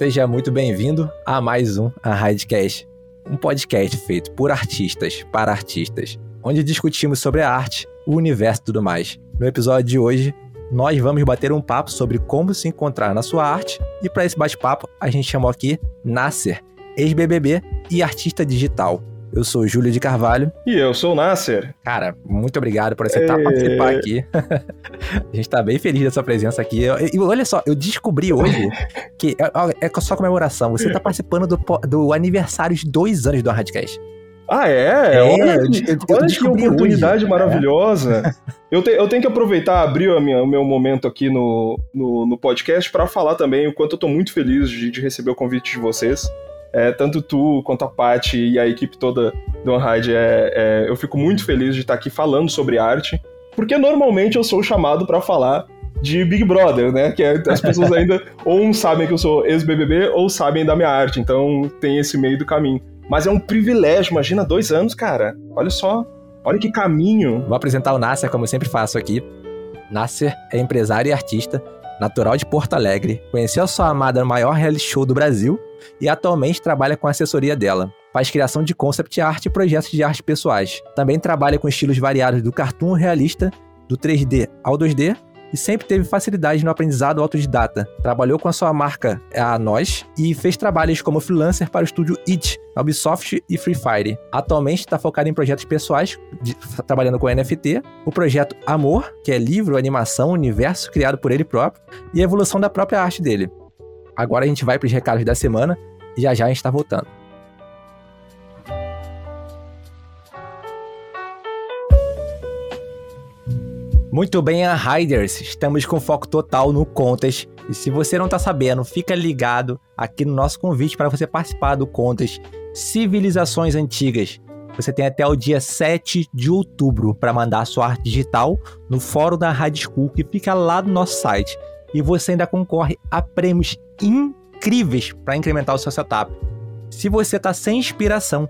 Seja muito bem-vindo a mais um Arraidcast, um podcast feito por artistas para artistas, onde discutimos sobre a arte, o universo e tudo mais. No episódio de hoje, nós vamos bater um papo sobre como se encontrar na sua arte e para esse bate-papo a gente chamou aqui Nasser, ex-BBB e artista digital. Eu sou Júlio de Carvalho. E eu sou o Nasser. Cara, muito obrigado por aceitar é... participar aqui. a gente tá bem feliz da sua presença aqui. E olha só, eu descobri hoje que é, é só comemoração. Você tá participando do, do aniversário de dois anos do Hardcast. Ah, é? é olha, eu, eu, olha que oportunidade hoje. maravilhosa. Eu, te, eu, tenho que aproveitar, abrir minha, o meu momento aqui no, no, no podcast para falar também o quanto eu tô muito feliz de, de receber o convite de vocês. É, tanto tu quanto a Paty e a equipe toda do Unhide, é, é, eu fico muito feliz de estar aqui falando sobre arte, porque normalmente eu sou chamado para falar de Big Brother, né? Que é, as pessoas ainda ou sabem que eu sou ex-BBB ou sabem da minha arte, então tem esse meio do caminho. Mas é um privilégio, imagina dois anos, cara. Olha só, olha que caminho. Vou apresentar o Nasser, como eu sempre faço aqui. Nasser é empresário e artista, natural de Porto Alegre, conheceu a sua amada no maior reality show do Brasil e atualmente trabalha com a assessoria dela. Faz criação de concept art e projetos de arte pessoais. Também trabalha com estilos variados do cartoon realista, do 3D ao 2D e sempre teve facilidade no aprendizado autodidata. Trabalhou com a sua marca a Nós e fez trabalhos como freelancer para o estúdio It, Ubisoft e Free Fire. Atualmente está focado em projetos pessoais, de, trabalhando com NFT, o projeto Amor, que é livro, animação, universo criado por ele próprio, e a evolução da própria arte dele. Agora a gente vai para os recados da semana e já já a gente está voltando. Muito bem, a Riders, estamos com foco total no Contas. E se você não está sabendo, fica ligado aqui no nosso convite para você participar do Contas Civilizações Antigas. Você tem até o dia 7 de outubro para mandar sua arte digital no fórum da Rádio School, que fica lá no nosso site e você ainda concorre a prêmios incríveis para incrementar o seu setup. Se você está sem inspiração,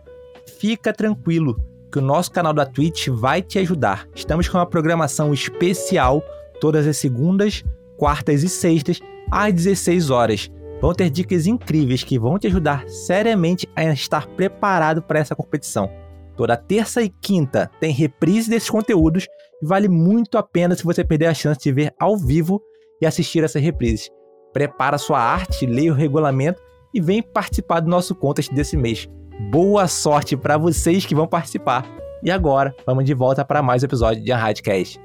fica tranquilo que o nosso canal da Twitch vai te ajudar. Estamos com uma programação especial todas as segundas, quartas e sextas às 16 horas. Vão ter dicas incríveis que vão te ajudar seriamente a estar preparado para essa competição. Toda terça e quinta tem reprise desses conteúdos e vale muito a pena se você perder a chance de ver ao vivo e assistir essas reprises. Prepara sua arte, leia o regulamento e vem participar do nosso contest desse mês. Boa sorte para vocês que vão participar. E agora, vamos de volta para mais um episódio de Unhidecast.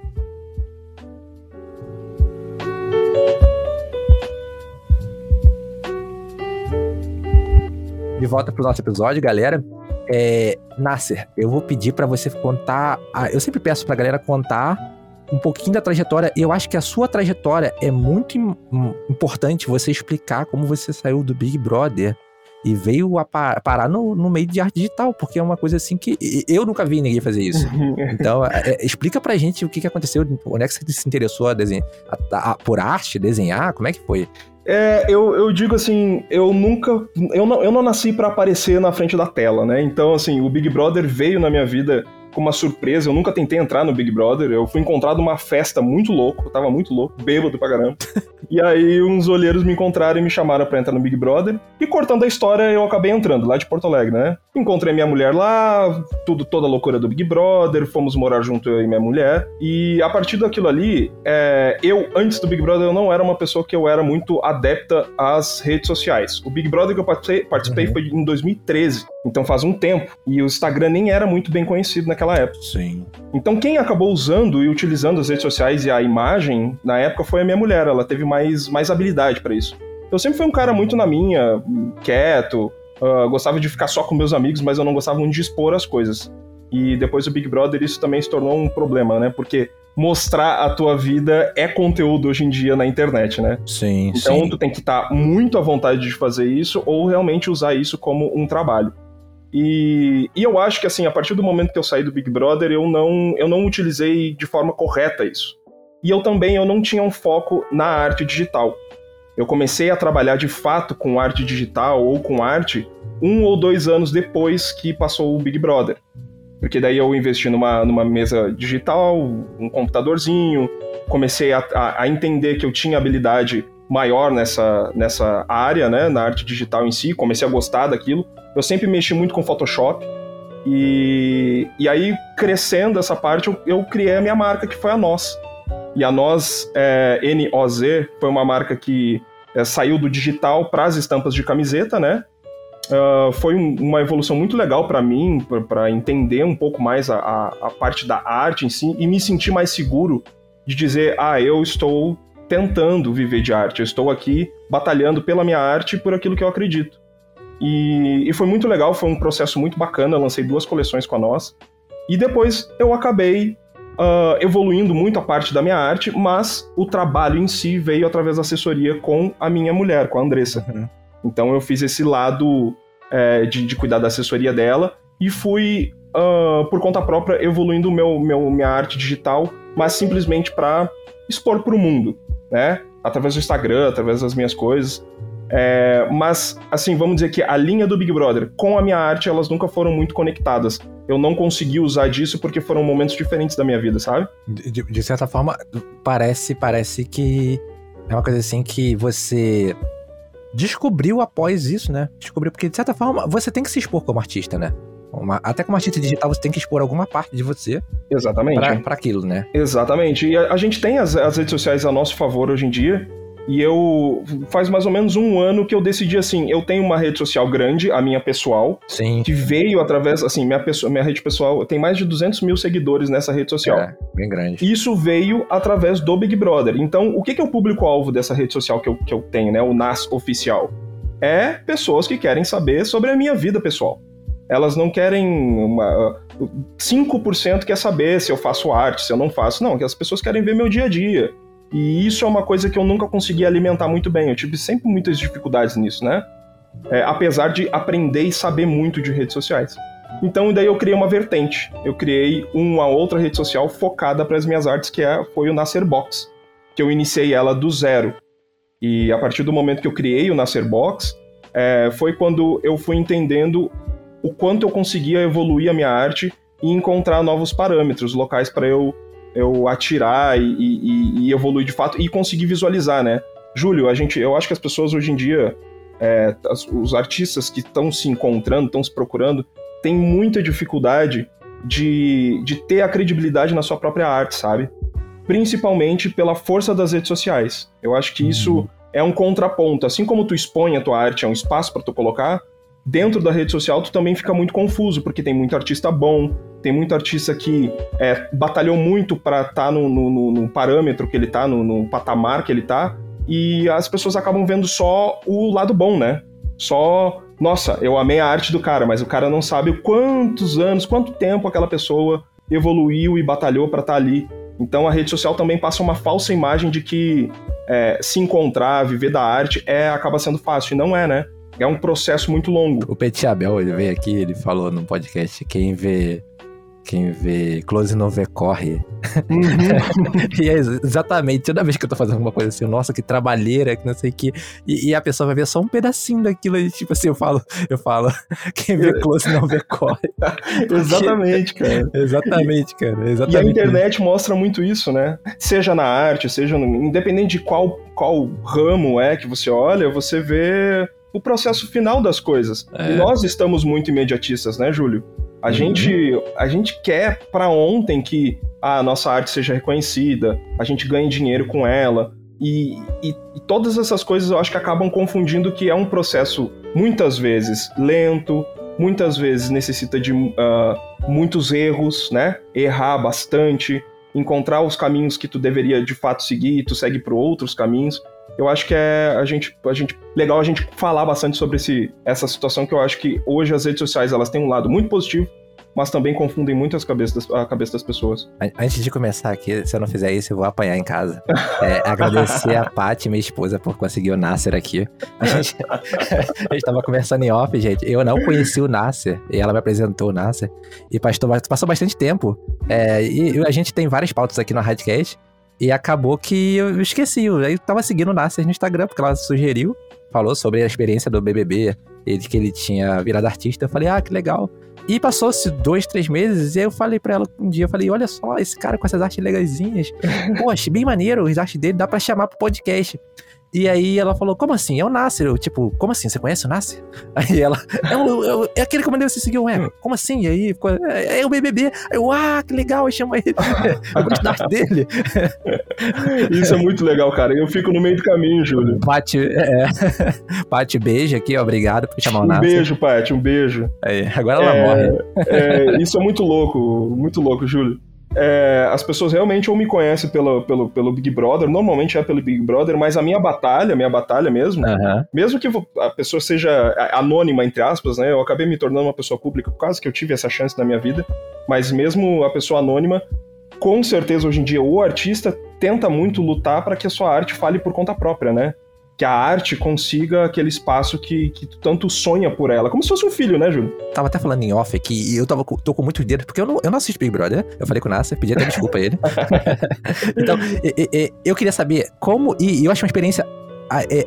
De volta para o nosso episódio, galera. É, Nasser, eu vou pedir para você contar. Eu sempre peço para a galera contar um pouquinho da trajetória. Eu acho que a sua trajetória é muito importante você explicar como você saiu do Big Brother e veio a parar no, no meio de arte digital, porque é uma coisa assim que eu nunca vi ninguém fazer isso. então, é, é, explica pra gente o que, que aconteceu, onde é que você se interessou a desenhar, a, a, por arte, desenhar, como é que foi? É, eu, eu digo assim, eu nunca. Eu não, eu não nasci para aparecer na frente da tela, né? Então, assim, o Big Brother veio na minha vida como uma surpresa. Eu nunca tentei entrar no Big Brother. Eu fui encontrado numa festa muito louco. Eu tava muito louco, bêbado pra caramba. e aí uns olheiros me encontraram e me chamaram pra entrar no Big Brother. E cortando a história, eu acabei entrando lá de Porto Alegre, né? Encontrei minha mulher lá, tudo, toda a loucura do Big Brother. Fomos morar junto eu e minha mulher. E a partir daquilo ali, é, eu, antes do Big Brother, eu não era uma pessoa que eu era muito adepta às redes sociais. O Big Brother que eu participei, participei uhum. foi em 2013. Então faz um tempo. E o Instagram nem era muito bem conhecido naquela época. Sim. Então quem acabou usando e utilizando as redes sociais e a imagem na época foi a minha mulher. Ela teve mais, mais habilidade para isso. Eu sempre fui um cara muito na minha, quieto, uh, gostava de ficar só com meus amigos, mas eu não gostava muito de expor as coisas. E depois do Big Brother isso também se tornou um problema, né? Porque mostrar a tua vida é conteúdo hoje em dia na internet, né? Sim, então sim. tu tem que estar tá muito à vontade de fazer isso ou realmente usar isso como um trabalho. E, e, eu acho que assim, a partir do momento que eu saí do Big Brother, eu não, eu não utilizei de forma correta isso. E eu também eu não tinha um foco na arte digital. Eu comecei a trabalhar de fato com arte digital ou com arte um ou dois anos depois que passou o Big Brother. Porque daí eu investi numa, numa mesa digital, um computadorzinho, comecei a, a, a entender que eu tinha habilidade maior nessa, nessa área, né, na arte digital em si, comecei a gostar daquilo. Eu sempre mexi muito com Photoshop. E, e aí, crescendo essa parte, eu, eu criei a minha marca, que foi a Nós. E a Nós, é, N-O-Z, foi uma marca que é, saiu do digital para as estampas de camiseta, né? Uh, foi um, uma evolução muito legal para mim, para entender um pouco mais a, a, a, parte da arte em si e me sentir mais seguro de dizer: ah, eu estou tentando viver de arte, eu estou aqui batalhando pela minha arte e por aquilo que eu acredito. E, e foi muito legal, foi um processo muito bacana. Eu lancei duas coleções com a nós. E depois eu acabei uh, evoluindo muito a parte da minha arte, mas o trabalho em si veio através da assessoria com a minha mulher, com a Andressa. Uhum. Então eu fiz esse lado é, de, de, cuidar da assessoria dela e fui, uh, por conta própria, evoluindo meu, meu, minha arte digital, mas simplesmente para expor para o mundo, né? Através do Instagram, através das minhas coisas. É, mas, assim, vamos dizer que a linha do Big Brother com a minha arte, elas nunca foram muito conectadas. Eu não consegui usar disso porque foram momentos diferentes da minha vida, sabe? De, de certa forma, parece, parece que é uma coisa assim que você descobriu após isso, né? Descobriu porque, de certa forma, você tem que se expor como artista, né? Uma, até como artista digital, você tem que expor alguma parte de você. Exatamente. Para aquilo, né? Exatamente. E a, a gente tem as, as redes sociais a nosso favor hoje em dia. E eu faz mais ou menos um ano que eu decidi assim, eu tenho uma rede social grande, a minha pessoal, Sim. que veio através, assim, minha, pessoa, minha rede pessoal tem mais de 200 mil seguidores nessa rede social. É, bem grande. Isso veio através do Big Brother. Então, o que, que é o público-alvo dessa rede social que eu, que eu tenho, né? O NAS oficial. É pessoas que querem saber sobre a minha vida pessoal. Elas não querem uma. 5% quer saber se eu faço arte, se eu não faço. Não, que as pessoas querem ver meu dia a dia e isso é uma coisa que eu nunca consegui alimentar muito bem. Eu tive sempre muitas dificuldades nisso, né? É, apesar de aprender e saber muito de redes sociais. Então, daí eu criei uma vertente. Eu criei uma outra rede social focada para as minhas artes, que é, foi o Nascer Box, que eu iniciei ela do zero. E a partir do momento que eu criei o Nascer Box, é, foi quando eu fui entendendo o quanto eu conseguia evoluir a minha arte e encontrar novos parâmetros, locais para eu eu atirar e, e, e, evoluir de fato e conseguir visualizar, né? Júlio, a gente, eu acho que as pessoas hoje em dia, é, os artistas que estão se encontrando, estão se procurando, têm muita dificuldade de, de ter a credibilidade na sua própria arte, sabe? Principalmente pela força das redes sociais. Eu acho que isso uhum. é um contraponto. Assim como tu expõe a tua arte, é um espaço para tu colocar, dentro da rede social tu também fica muito confuso, porque tem muito artista bom, tem muito artista que é, batalhou muito para estar tá no, no, no, parâmetro que ele tá, no, no, patamar que ele tá, e as pessoas acabam vendo só o lado bom, né? Só, nossa, eu amei a arte do cara, mas o cara não sabe quantos anos, quanto tempo aquela pessoa evoluiu e batalhou para estar tá ali. Então a rede social também passa uma falsa imagem de que é, se encontrar, viver da arte, é acaba sendo fácil, e não é, né? É um processo muito longo. O Petit Abel, ele veio aqui, ele falou no podcast, quem vê quem vê close não vê corre. Uhum. e é exatamente, toda vez que eu tô fazendo alguma coisa assim, nossa, que trabalheira, que não sei o que, e, e, a pessoa vai ver só um pedacinho daquilo, e tipo assim, eu falo, eu falo, quem vê close não vê corre. exatamente, cara. Exatamente, cara. Exatamente. E a internet mostra muito isso, né? Seja na arte, seja no, independente de qual, qual ramo é que você olha, você vê o processo final das coisas. É. E nós estamos muito imediatistas, né, Júlio? A, uhum. gente, a gente quer para ontem que a nossa arte seja reconhecida, a gente ganhe dinheiro com ela. E, e, e, todas essas coisas eu acho que acabam confundindo que é um processo muitas vezes lento, muitas vezes necessita de uh, muitos erros, né? Errar bastante, encontrar os caminhos que tu deveria de fato seguir, e tu segue por outros caminhos eu acho que é a gente, a gente legal a gente falar bastante sobre esse, essa situação que eu acho que hoje as redes sociais elas têm um lado muito positivo, mas também confundem muito as cabeças, a cabeça das pessoas. Antes de começar aqui, se eu não fizer isso, eu vou apanhar em casa. É, agradecer a Paty, minha esposa, por conseguir o Nasser aqui. A gente, a gente tava conversando em off, gente. Eu não conheci o Nasser, e ela me apresentou o Nasser. E pastor, passou bastante tempo. É, e a gente tem várias pautas aqui no Radcast. E acabou que eu esqueci. Aí eu tava seguindo o Nasser no Instagram, porque ela sugeriu, falou sobre a experiência do BBB, ele que ele tinha virado artista. Eu falei, ah, que legal. E passou-se dois, três meses, e aí eu falei pra ela um dia, eu falei, olha só, esse cara com essas artes legazinhas. Poxa, bem maneiro, as artes dele dá pra chamar pro podcast. E aí ela falou, como assim? É o Nasser. Eu, tipo, como assim? Você conhece o Nasser? Aí ela, é, o, é, é aquele que eu mandei você seguir, ué, como assim? E aí, ficou, é, é, o BBB. Eu, ah, que legal, chama ele. eu arte dele. Isso é muito legal, cara. Eu fico no meio do caminho, Júlio. Pati, é, Pati, beijo aqui, obrigado por chamar o Nasser. Um beijo, Pati, um beijo. Aí, agora ela é, morre. É, isso é muito louco, muito louco, Júlio é, as pessoas realmente ou me conhecem pelo, pelo, pelo Big Brother, normalmente é pelo Big Brother, mas a minha batalha, minha batalha mesmo, uhum. mesmo que a pessoa seja anônima, entre aspas, né? Eu acabei me tornando uma pessoa pública por causa que eu tive essa chance na minha vida, mas mesmo a pessoa anônima, com certeza hoje em dia o artista tenta muito lutar para que a sua arte fale por conta própria, né? Que a arte consiga aquele espaço que, que tu tanto sonha por ela. Como se fosse um filho, né, Júlio? Tava até falando em off aqui e eu tava, tô com muitos dedos, porque eu não, eu não assisto Big Brother. Eu falei com o Nasser, pedi até desculpa a ele. então, eu queria saber como. E eu acho uma experiência é,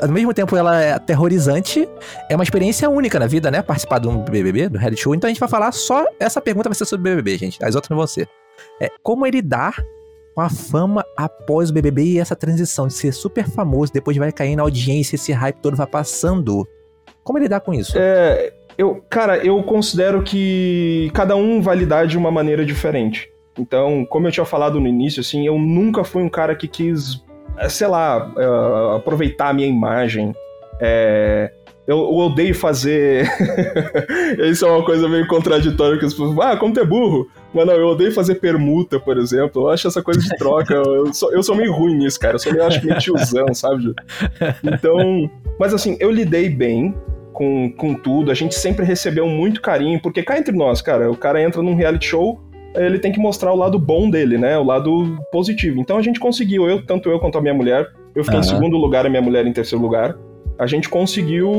ao mesmo tempo ela é aterrorizante, é uma experiência única na vida, né? Participar de um BBB, do reality show. Então a gente vai falar só. Essa pergunta vai ser sobre BBB, gente. As outras não vão ser. É, como ele dá com a fama após o BBB e essa transição de ser super famoso, depois vai cair na audiência, esse hype todo vai passando. Como lidar com isso? É, eu, cara, eu considero que cada um vai lidar de uma maneira diferente. Então, como eu tinha falado no início, assim, eu nunca fui um cara que quis, é, sei lá, uh, aproveitar a minha imagem. É, eu, eu, odeio fazer. Isso é uma coisa meio contraditória que as pessoas falam, ah, como tu é burro. Mas não, eu odeio fazer permuta, por exemplo. Eu acho essa coisa de troca. eu, sou, eu sou meio ruim nisso, cara. Eu sou meio, acho meio tiozão, sabe? Então. Mas assim, eu lidei bem com, com tudo. A gente sempre recebeu muito carinho, porque cá entre nós, cara, o cara entra num reality show, ele tem que mostrar o lado bom dele, né? O lado positivo. Então a gente conseguiu, eu, tanto eu quanto a minha mulher. Eu fiquei uhum. em segundo lugar, a minha mulher em terceiro lugar. A gente conseguiu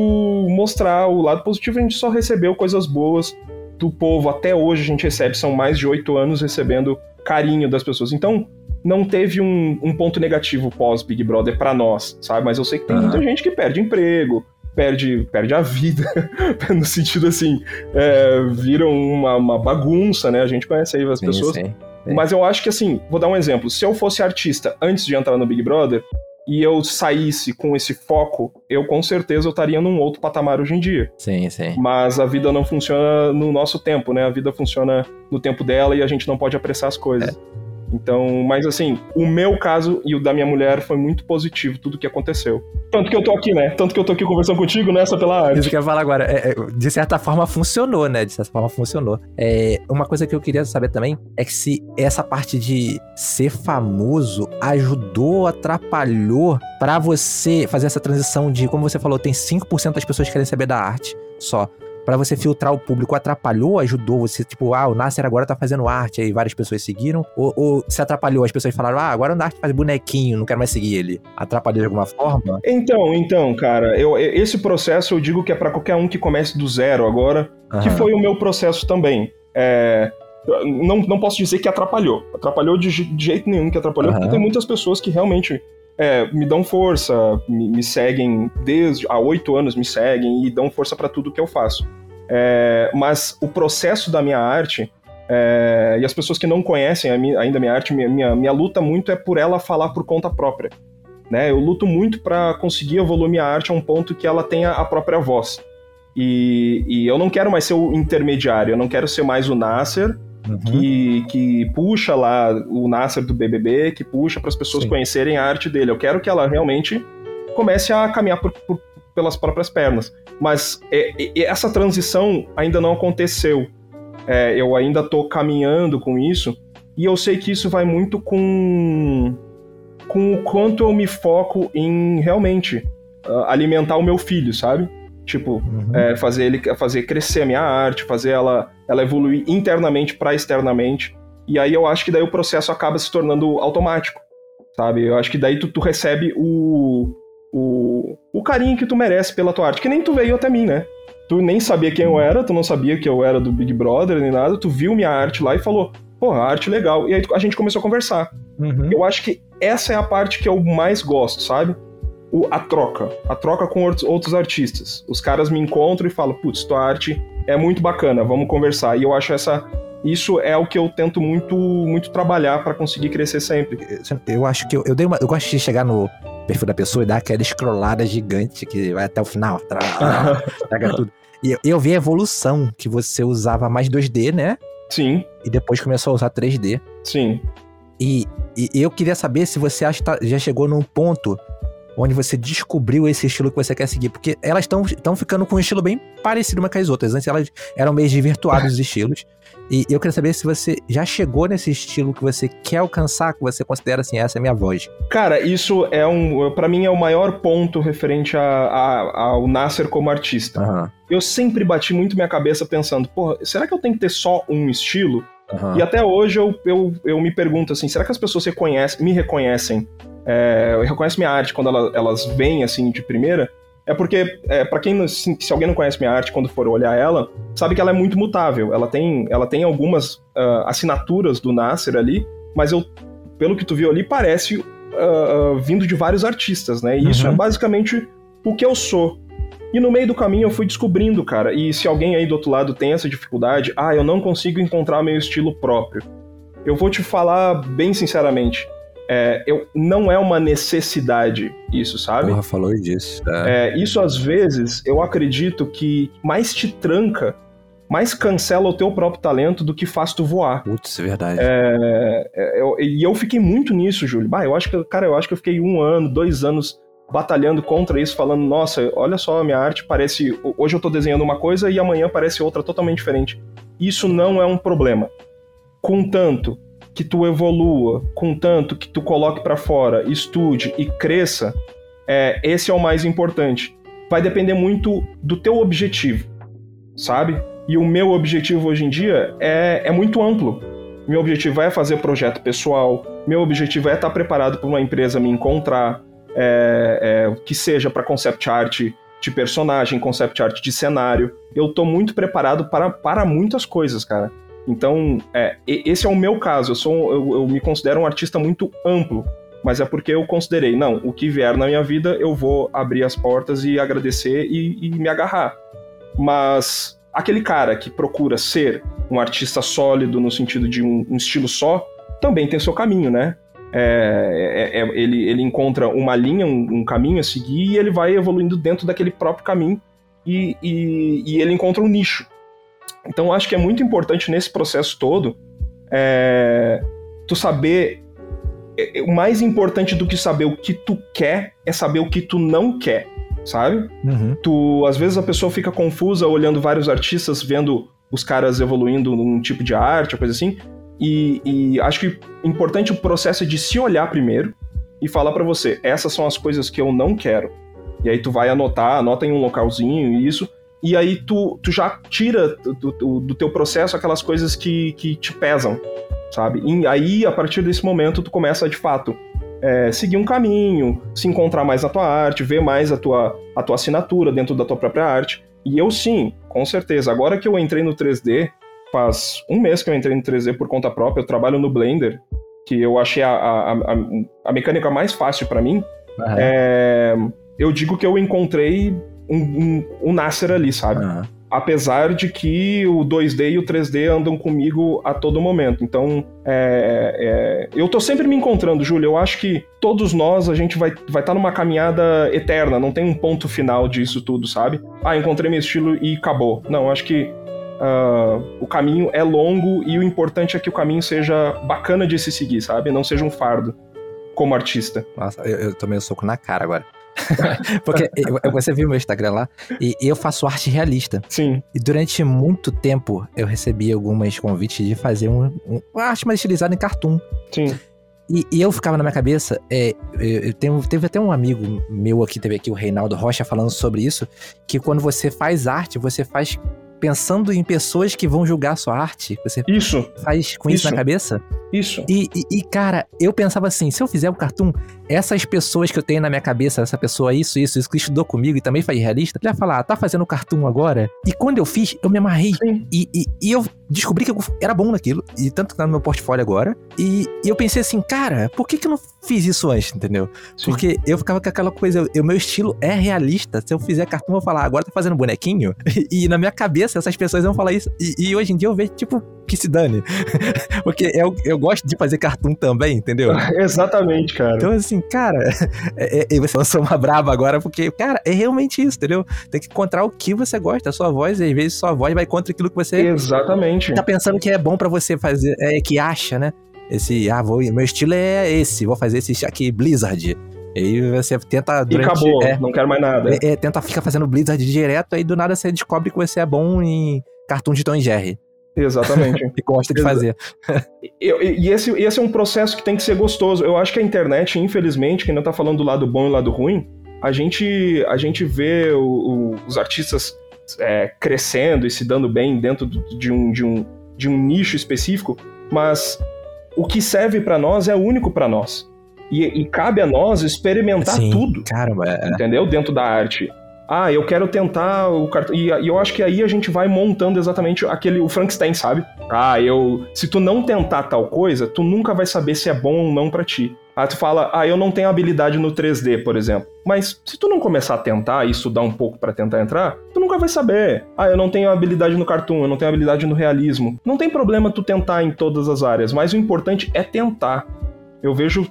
mostrar o lado positivo, a gente só recebeu coisas boas do povo até hoje a gente recebe, são mais de oito anos recebendo carinho das pessoas. Então, não teve um, um ponto negativo pós Big Brother para nós, sabe? Mas eu sei que tem uhum. muita gente que perde emprego, perde, perde a vida, no sentido assim, é, viram uma, uma, bagunça, né? A gente conhece aí as sim, pessoas. Sim, sim. Mas eu acho que assim, vou dar um exemplo. Se eu fosse artista antes de entrar no Big Brother, e eu saísse com esse foco, eu com certeza eu estaria num outro patamar hoje em dia. Sim, sim. Mas a vida não funciona no nosso tempo, né? A vida funciona no tempo dela e a gente não pode apressar as coisas. É. Então, mas assim, o meu caso e o da minha mulher foi muito positivo, tudo que aconteceu. Tanto que eu tô aqui, né? Tanto que eu tô aqui conversando contigo nessa pela arte. Isso que eu ia falar agora. É, é, de certa forma funcionou, né? De certa forma funcionou. É, uma coisa que eu queria saber também é que se essa parte de ser famoso ajudou, atrapalhou para você fazer essa transição de, como você falou, tem 5% das pessoas que querem saber da arte só para você filtrar o público atrapalhou, ajudou você, tipo, ah, o Nasser agora tá fazendo arte, aí várias pessoas seguiram? Ou, ou se atrapalhou, as pessoas falaram, ah, agora o Nasser faz bonequinho, não quero mais seguir ele. Atrapalhou de alguma forma? Então, então, cara, eu, esse processo eu digo que é para qualquer um que comece do zero agora, que foi o meu processo também. É, não, não posso dizer que atrapalhou. Atrapalhou de, de jeito nenhum que atrapalhou, porque tem muitas pessoas que realmente é, me dão força, me, me, seguem desde há oito anos, me seguem e dão força para tudo que eu faço. É, mas o processo da minha arte é, e as pessoas que não conhecem a minha, ainda a minha arte, minha, minha, minha, luta muito é por ela falar por conta própria. Né? Eu luto muito para conseguir evoluir minha arte a um ponto que ela tenha a própria voz. E, e eu não quero mais ser o intermediário, eu não quero ser mais o Nasser, Uhum. Que, que puxa lá o Nasser do BBB, que puxa para as pessoas Sim. conhecerem a arte dele. Eu quero que ela realmente comece a caminhar por, por, pelas próprias pernas. Mas é, essa transição ainda não aconteceu. É, eu ainda estou caminhando com isso e eu sei que isso vai muito com com o quanto eu me foco em realmente uh, alimentar o meu filho, sabe? Tipo, uhum. é, fazer ele fazer crescer a minha arte, fazer ela, ela evoluir internamente para externamente. E aí eu acho que daí o processo acaba se tornando automático, sabe? Eu acho que daí tu, tu recebe o, o, o carinho que tu merece pela tua arte, que nem tu veio até mim, né? Tu nem sabia quem eu era, tu não sabia que eu era do Big Brother nem nada, tu viu minha arte lá e falou, pô, arte legal. E aí a gente começou a conversar. Uhum. Eu acho que essa é a parte que eu mais gosto, sabe? o, a troca, a troca com outros artistas. Os caras me encontram e falam, putz, tua arte é muito bacana, vamos conversar. E eu acho essa isso é o que eu tento muito muito trabalhar para conseguir crescer sempre. Eu acho que eu, eu dei uma, eu gosto de chegar no perfil da pessoa e dá aquela scrollada gigante que vai até o final, pega tudo. E eu vi a evolução que você usava mais 2D, né? Sim. E depois começou a usar 3D. Sim. E, e eu queria saber se você acha que tá, já chegou num ponto onde você descobriu esse estilo que você quer seguir. Porque elas estão ficando com um estilo bem parecido uma com as outras. Antes elas eram meio desvirtuadas os estilos. E eu queria saber se você já chegou nesse estilo que você quer alcançar, que você considera assim, essa é a minha voz. Cara, isso é um. para mim é o maior ponto referente a, a, ao Nasser como artista. Uhum. Eu sempre bati muito minha cabeça pensando, porra, será que eu tenho que ter só um estilo? Uhum. E até hoje eu, eu, eu me pergunto assim, será que as pessoas reconhecem, me reconhecem? É, reconhecem minha arte quando elas, elas vêm assim de primeira? É porque, é, para quem se, se, alguém não conhece minha arte, quando for olhar ela, sabe que ela é muito mutável. Ela tem, ela tem algumas uh, assinaturas do Nasser ali, mas eu, pelo que tu viu ali, parece uh, uh, vindo de vários artistas, né? E isso é uhum. basicamente o que eu sou. E no meio do caminho eu fui descobrindo, cara. E se alguém aí do outro lado tem essa dificuldade, ah, eu não consigo encontrar meu estilo próprio. Eu vou te falar bem sinceramente é, eu, não é uma necessidade isso, sabe? Porra, falou disso. É. é, isso às vezes eu acredito que mais te tranca, mais cancela o teu próprio talento do que faz tu voar. Putz, é verdade. É, é, eu, e eu fiquei muito nisso, Júlio. Bah, eu acho que, cara, eu acho que eu fiquei um ano, dois anos batalhando contra isso, falando, nossa, olha só, a minha arte parece. Hoje eu tô desenhando uma coisa e amanhã parece outra totalmente diferente. Isso não é um problema. Contanto que tu evolua, contanto que tu coloque para fora, estude e cresça, é, esse é o mais importante. Vai depender muito do teu objetivo, sabe? E o meu objetivo hoje em dia é, é muito amplo. Meu objetivo é fazer projeto pessoal, meu objetivo é estar preparado para uma empresa me encontrar, é, é, que seja para concept art de personagem, concept art de cenário. Eu estou muito preparado para, para muitas coisas, cara. Então, é, esse é o meu caso. Eu, sou, eu, eu me considero um artista muito amplo, mas é porque eu considerei, não, o que vier na minha vida, eu vou abrir as portas e agradecer e, e me agarrar. Mas aquele cara que procura ser um artista sólido no sentido de um, um estilo só, também tem seu caminho, né? É, é, é, ele, ele encontra uma linha, um, um, caminho a seguir e ele vai evoluindo dentro daquele próprio caminho e, e, e ele encontra um nicho. Então, acho que é muito importante nesse processo todo é, tu saber. É, é, o mais importante do que saber o que tu quer é saber o que tu não quer, sabe? Uhum. Tu, às vezes a pessoa fica confusa olhando vários artistas, vendo os caras evoluindo num tipo de arte, coisa assim. E, e acho que importante o processo é de se olhar primeiro e falar para você: essas são as coisas que eu não quero. E aí tu vai anotar, anota em um localzinho e isso e aí tu, tu já tira do, do, do, teu processo aquelas coisas que, que te pesam, sabe? E aí, a partir desse momento, tu começa, de fato, é, seguir um caminho, se encontrar mais na tua arte, ver mais a tua, a tua assinatura dentro da tua própria arte. E eu sim, com certeza. Agora que eu entrei no 3D, faz um mês que eu entrei no 3D por conta própria, eu trabalho no Blender, que eu achei a, a, a, a mecânica mais fácil para mim. Uhum. É, eu digo que eu encontrei um, um, um Nasser ali, sabe? Uhum. Apesar de que o 2D e o 3D andam comigo a todo momento. Então, é, é, eu tô sempre me encontrando, Júlio. Eu acho que todos nós, a gente vai estar vai tá numa caminhada eterna, não tem um ponto final disso tudo, sabe? Ah, encontrei meu estilo e acabou. Não, acho que uh, o caminho é longo e o importante é que o caminho seja bacana de se seguir, sabe? Não seja um fardo como artista. Nossa, eu, eu tomei um soco na cara agora. Porque você viu meu Instagram lá e eu faço arte realista. Sim. E durante muito tempo eu recebi algumas convites de fazer um, um, uma arte mais estilizada em cartoon. Sim. E, e, eu ficava na minha cabeça, é, eu tenho, teve até um amigo meu aqui, teve aqui o Reinaldo Rocha falando sobre isso, que quando você faz arte, você faz pensando em pessoas que vão julgar a sua arte. Você isso. faz com isso, isso na cabeça? Isso. E, e, e, cara, eu pensava assim: se eu fizer o um cartoon, essas pessoas que eu tenho na minha cabeça, essa pessoa, isso, isso, isso, que estudou comigo e também faz realista, ele ia falar: ah, tá fazendo cartoon agora? E quando eu fiz, eu me amarrei. E, e, e, eu descobri que eu era bom naquilo, e tanto que tá no meu portfólio agora. E, e eu pensei assim: cara, por que, que eu não fiz isso antes, entendeu? Sim. Porque eu ficava com aquela coisa, o meu estilo é realista. Se eu fizer cartoon, eu vou falar: agora tá fazendo bonequinho? e na minha cabeça, essas pessoas vão falar isso. E, e hoje em dia eu vejo, tipo, que se dane. Porque eu, eu gosto de fazer cartoon também, entendeu? Exatamente, cara. Então, assim, cara, é, é, você lançou uma braba agora, porque, cara, é realmente isso, entendeu? Tem que encontrar o que você gosta, a sua voz, e às vezes sua voz vai contra aquilo que você Exatamente. tá pensando que é bom para você fazer, é que acha, né? Esse, ah, vou, meu estilo é esse, vou fazer esse aqui, Blizzard. E aí você tenta. Durante, e acabou, é, não quero mais nada. É, é, tenta ficar fazendo Blizzard direto, aí do nada você descobre que você é bom em cartoon de Tom e Jerry. Exatamente. e gosta de fazer. e, e esse, esse é um processo que tem que ser gostoso. Eu acho que a internet, infelizmente, quem não tá falando do lado bom e do lado ruim, a gente, a gente vê o, o, os artistas é, crescendo e se dando bem dentro de um, de, um, de um nicho específico, mas o que serve para nós é único para nós. E, e, cabe a nós experimentar Sim, tudo. Caramba, é. Entendeu? Dentro da arte ah, eu quero tentar o cartão. E, e, eu acho que aí a gente vai montando exatamente aquele o Frankenstein, sabe? Ah, eu. Se tu não tentar tal coisa, tu nunca vai saber se é bom ou não para ti. Ah, tu fala, ah, eu não tenho habilidade no 3D, por exemplo. Mas se tu não começar a tentar e estudar um pouco para tentar entrar, tu nunca vai saber. Ah, eu não tenho habilidade no cartoon, eu não tenho habilidade no realismo. Não tem problema tu tentar em todas as áreas, mas o importante é tentar. Eu vejo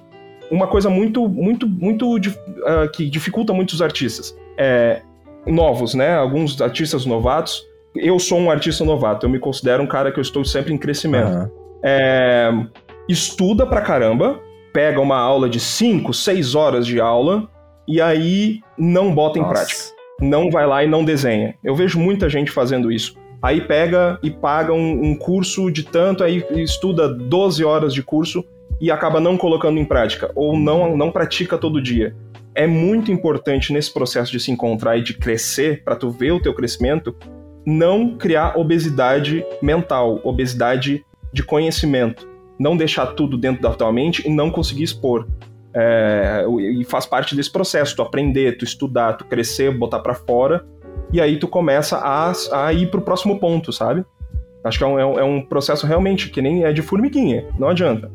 uma coisa muito, muito, muito uh, que dificulta muitos artistas. É, novos, né? Alguns artistas novatos. Eu sou um artista novato, eu me considero um cara que eu estou sempre em crescimento. Uhum. É, estuda pra caramba, pega uma aula de 5, 6 horas de aula e aí não bota em Nossa. prática. Não vai lá e não desenha. Eu vejo muita gente fazendo isso. Aí pega e paga um, um curso de tanto, aí estuda 12 horas de curso e acaba não colocando em prática, ou não, não pratica todo dia é muito importante nesse processo de se encontrar e de crescer, para tu ver o teu crescimento, não criar obesidade mental, obesidade de conhecimento. Não deixar tudo dentro da tua mente e não conseguir expor. É, e faz parte desse processo, tu aprender, tu estudar, tu crescer, botar para fora, e aí tu começa a, a ir pro próximo ponto, sabe? Acho que é um, é um processo realmente que nem é de formiguinha, não adianta.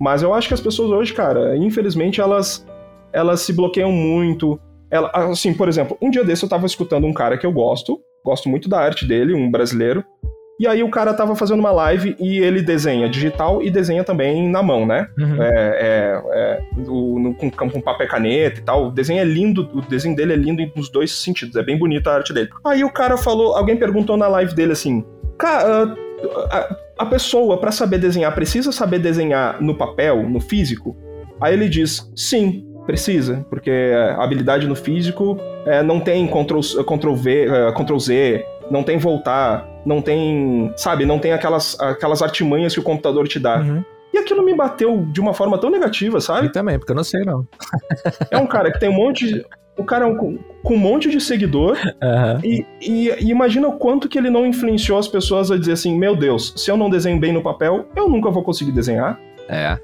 Mas eu acho que as pessoas hoje, cara, infelizmente elas elas se bloqueiam muito. Ela, assim, por exemplo, um dia desse eu tava escutando um cara que eu gosto, gosto muito da arte dele, um brasileiro, e aí o cara tava fazendo uma live e ele desenha digital e desenha também na mão, né? Uhum. É, é, é o, no, com, com papel e caneta e tal. O desenho é lindo, o desenho dele é lindo nos dois sentidos, é bem bonita a arte dele. Aí o cara falou, alguém perguntou na live dele assim, cara, a, a pessoa para saber desenhar precisa saber desenhar no papel, no físico? Aí ele diz, sim, Precisa, porque a habilidade no físico é, não tem Ctrl, Ctrl, v, uh, Ctrl Z, não tem voltar, não tem, sabe, não tem aquelas, aquelas artimanhas que o computador te dá. Uhum. E aquilo me bateu de uma forma tão negativa, sabe? Eu também, porque eu não sei, não. é um cara que tem um monte de. O cara é um, com um monte de seguidor. Uhum. E, e, e, imagina o quanto que ele não influenciou as pessoas a dizer assim: Meu Deus, se eu não desenho bem no papel, eu nunca vou conseguir desenhar. É.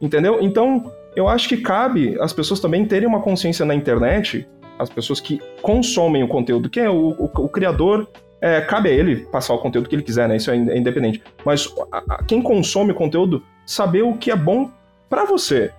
Entendeu? Então, eu acho que cabe as pessoas também terem uma consciência na internet, as pessoas que consomem o conteúdo, que é o, o, o criador, é, cabe a ele passar o conteúdo que ele quiser, né? Isso é, é independente. Mas a, a, quem consome o conteúdo, saber o que é bom para você.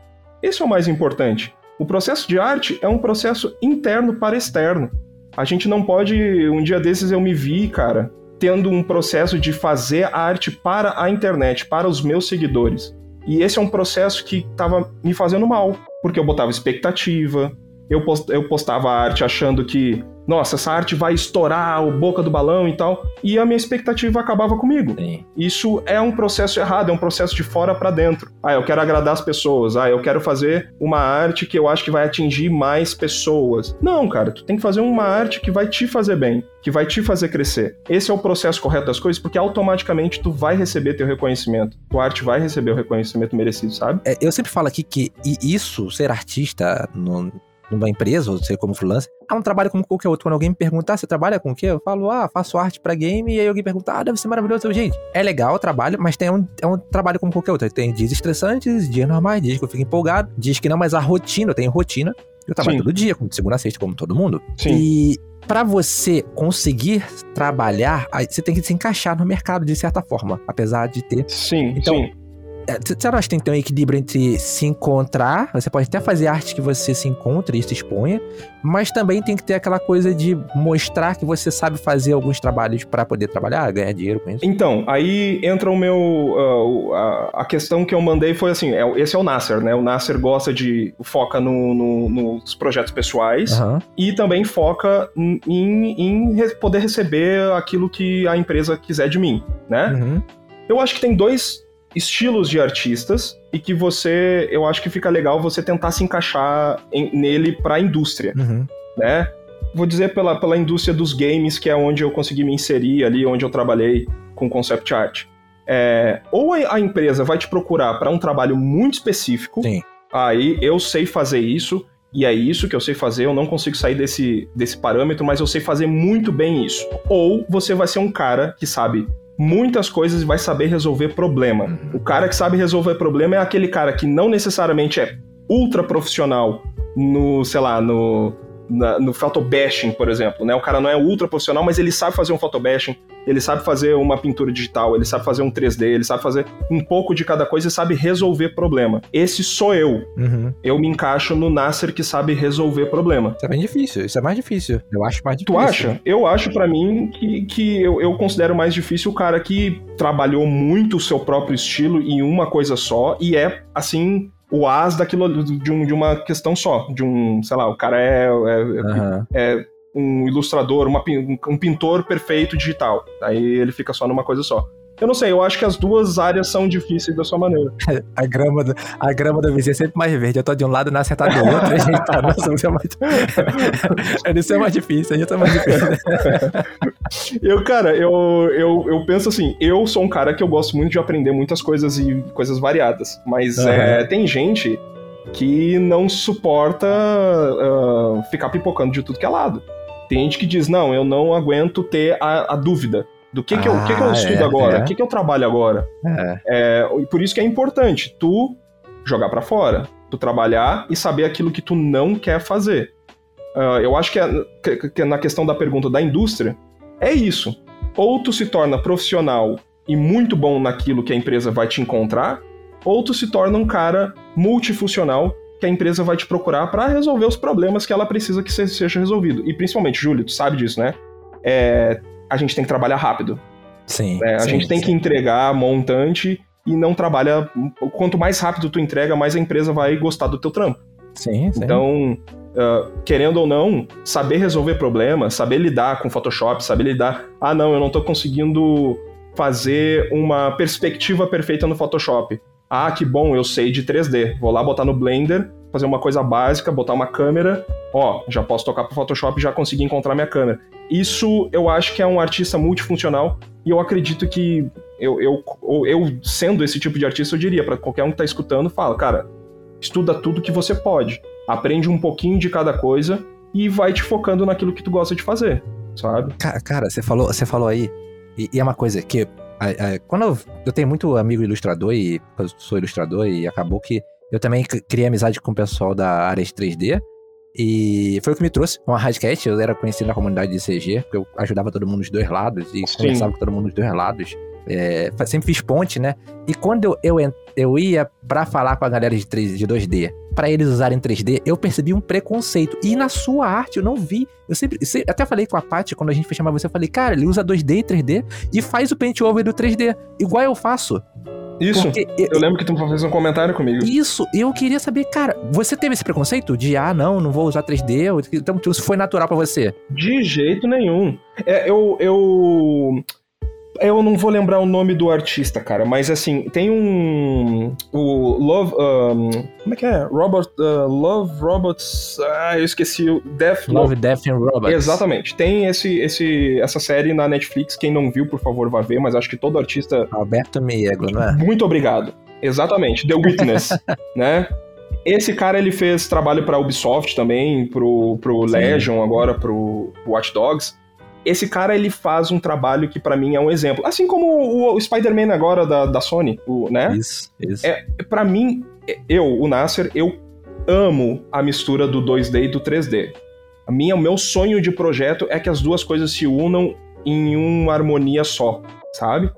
Esse é o mais importante. O processo de arte é um processo interno para externo. A gente não pode. Um dia desses eu me vi, cara, tendo um processo de fazer arte para a internet, para os meus seguidores. E esse é um processo que estava me fazendo mal, porque eu botava expectativa, eu, eu postava arte achando que nossa, essa arte vai estourar o boca do balão e tal, e a minha expectativa acabava comigo. Sim. Isso é um processo errado, é um processo de fora para dentro. Ah, eu quero agradar as pessoas, ah, eu quero fazer uma arte que eu acho que vai atingir mais pessoas. Não, cara, tu tem que fazer uma arte que vai te fazer bem, que vai te fazer crescer. Esse é o processo correto das coisas, porque automaticamente tu vai receber teu reconhecimento. Tua arte vai receber o reconhecimento merecido, sabe? É, eu sempre falo aqui que isso, ser artista, no numa empresa, ou ser como freelancer, é um trabalho como qualquer outro. Quando alguém me perguntar, ah, você trabalha com o quê? Eu falo, ah, faço arte para game, e aí alguém pergunta, ah, deve ser maravilhoso. Eu, gente, é legal o trabalho, mas tem um, é um trabalho como qualquer outro. Tem dias estressantes, dias normais, dias que eu fico empolgado, dias que não, mas a rotina, eu tenho rotina. Eu trabalho Sim. todo dia, de segunda a sexta, como todo mundo. Sim. E para você conseguir trabalhar, você tem que se encaixar no mercado de certa forma, apesar de ter. Sim, então, sim é, você acha que tem que ter um equilíbrio entre se encontrar, você pode até fazer arte que você se encontre e se exponha, mas também tem que ter aquela coisa de mostrar que você sabe fazer alguns trabalhos para poder trabalhar, ganhar dinheiro com isso? Então, aí entra o meu. Uh, a, a, questão que eu mandei foi assim: é, esse é o Nasser, né? O Nasser gosta de. foca no, no, nos projetos pessoais uhum. e também foca em, em, poder receber aquilo que a empresa quiser de mim, né? Uhum. Eu acho que tem dois estilos de artistas e que você, eu acho que fica legal você tentar se encaixar em, nele para a indústria, uhum. né? Vou dizer pela, pela indústria dos games, que é onde eu consegui me inserir ali, onde eu trabalhei com concept art. É, ou a empresa vai te procurar para um trabalho muito específico, Sim. aí eu sei fazer isso, e é isso que eu sei fazer, eu não consigo sair desse, desse parâmetro, mas eu sei fazer muito bem isso. Ou você vai ser um cara que sabe muitas coisas e vai saber resolver problema. Uhum. O cara que sabe resolver problema é aquele cara que não necessariamente é ultra profissional no, sei lá, no na, no photobashing, por exemplo, né? O cara não é ultra profissional, mas ele sabe fazer um photobashing, ele sabe fazer uma pintura digital, ele sabe fazer um 3D, ele sabe fazer um pouco de cada coisa e sabe resolver problema. Esse sou eu. Uhum. Eu me encaixo no Nasser que sabe resolver problema. Isso é bem difícil, isso é mais difícil. Eu acho mais difícil. Tu acha? Eu acho para mim que, que eu, eu considero mais difícil o cara que trabalhou muito o seu próprio estilo em uma coisa só e é, assim, o as daquilo de, um, de uma questão só, de um, sei lá, o cara é, é, uhum. é um ilustrador, uma, um pintor perfeito digital. Aí ele fica só numa coisa só. Eu não sei, eu acho que as duas áreas são difíceis da sua maneira. A grama do, a grama do vizinho é sempre mais verde. Eu tô de um lado e não acertar do outro. a gente tá, nossa, isso é mais, isso é mais difícil, a gente tá mais difícil. eu, cara, eu, eu, eu penso assim, eu sou um cara que eu gosto muito de aprender muitas coisas e coisas variadas. Mas uhum. é, tem gente que não suporta uh, ficar pipocando de tudo que é lado. Tem gente que diz, não, eu não aguento ter a, a dúvida do que, que, eu, que, que eu ah, estudo é, agora, o é. que, que eu trabalho agora. É. É, por isso que é importante tu jogar para fora, tu trabalhar e saber aquilo que tu não quer fazer. Uh, eu acho que, é, que na questão da pergunta da indústria, é isso. Ou tu se torna profissional e muito bom naquilo que a empresa vai te encontrar, ou tu se torna um cara multifuncional que a empresa vai te procurar para resolver os problemas que ela precisa que seja resolvido. E principalmente, Júlio, tu sabe disso, né? É, a gente tem que trabalhar rápido. Sim. É, a sim, gente tem sim. que entregar montante e não trabalha. Quanto mais rápido tu entrega, mais a empresa vai gostar do teu trampo. Sim, sim. Então, uh, querendo ou não, saber resolver problemas, saber lidar com Photoshop, saber lidar. Ah, não, eu não tô conseguindo fazer uma perspectiva perfeita no Photoshop. Ah, que bom, eu sei de 3D. Vou lá botar no Blender, fazer uma coisa básica, botar uma câmera. Ó, já posso tocar pro Photoshop e já consegui encontrar minha câmera. Isso eu acho que é um artista multifuncional e eu acredito que eu, eu, eu sendo esse tipo de artista, eu diria para qualquer um que tá escutando, fala, cara, estuda tudo que você pode, aprende um pouquinho de cada coisa e vai te focando naquilo que tu gosta de fazer, sabe? Cara, cara você falou, você falou aí, e, e é uma coisa que quando eu, eu, tenho muito amigo ilustrador e sou ilustrador e acabou que eu também criei amizade com o pessoal da área de 3D. E foi o que me trouxe uma Radcat. Eu era conhecido na comunidade de CG, porque eu ajudava todo mundo dos dois lados e Sim. conversava com todo mundo dos dois lados. É, sempre fiz ponte, né? E quando eu, eu, eu ia pra falar com a galera de, 3, de 2D, para eles usarem 3D, eu percebi um preconceito. E na sua arte eu não vi. Eu sempre. Até falei com a Paty, quando a gente foi chamar você, eu falei, cara, ele usa 2D e 3D e faz o paint over do 3D, igual eu faço. Isso. Porque eu, lembro que tu fez um comentário comigo. Isso. Eu queria saber, cara, você teve esse preconceito de, ah, não, não vou usar 3D? Então, isso foi natural para você? De jeito nenhum. É, eu, eu eu não vou lembrar o nome do artista, cara, mas assim, tem um. O Love. Um, como é que é? Robert. Uh, Love Robots. Ah, eu esqueci. Death. Love, Death and Robots. Exatamente. Tem esse, esse, essa série na Netflix. Quem não viu, por favor, vá ver, mas acho que todo artista. Alberto Miego, não é? Muito obrigado. Exatamente. The Witness, né? Esse cara ele fez trabalho para Ubisoft também, pro, pro Legion, agora pro, pro Watch Dogs esse cara ele faz um trabalho que para mim é um exemplo. Assim como o, Spider-Man agora da, da Sony, o, né? Isso, isso. É, para mim, eu, o Nasser, eu amo a mistura do 2D e do 3D. A minha, o meu sonho de projeto é que as duas coisas se unam em uma harmonia só, sabe?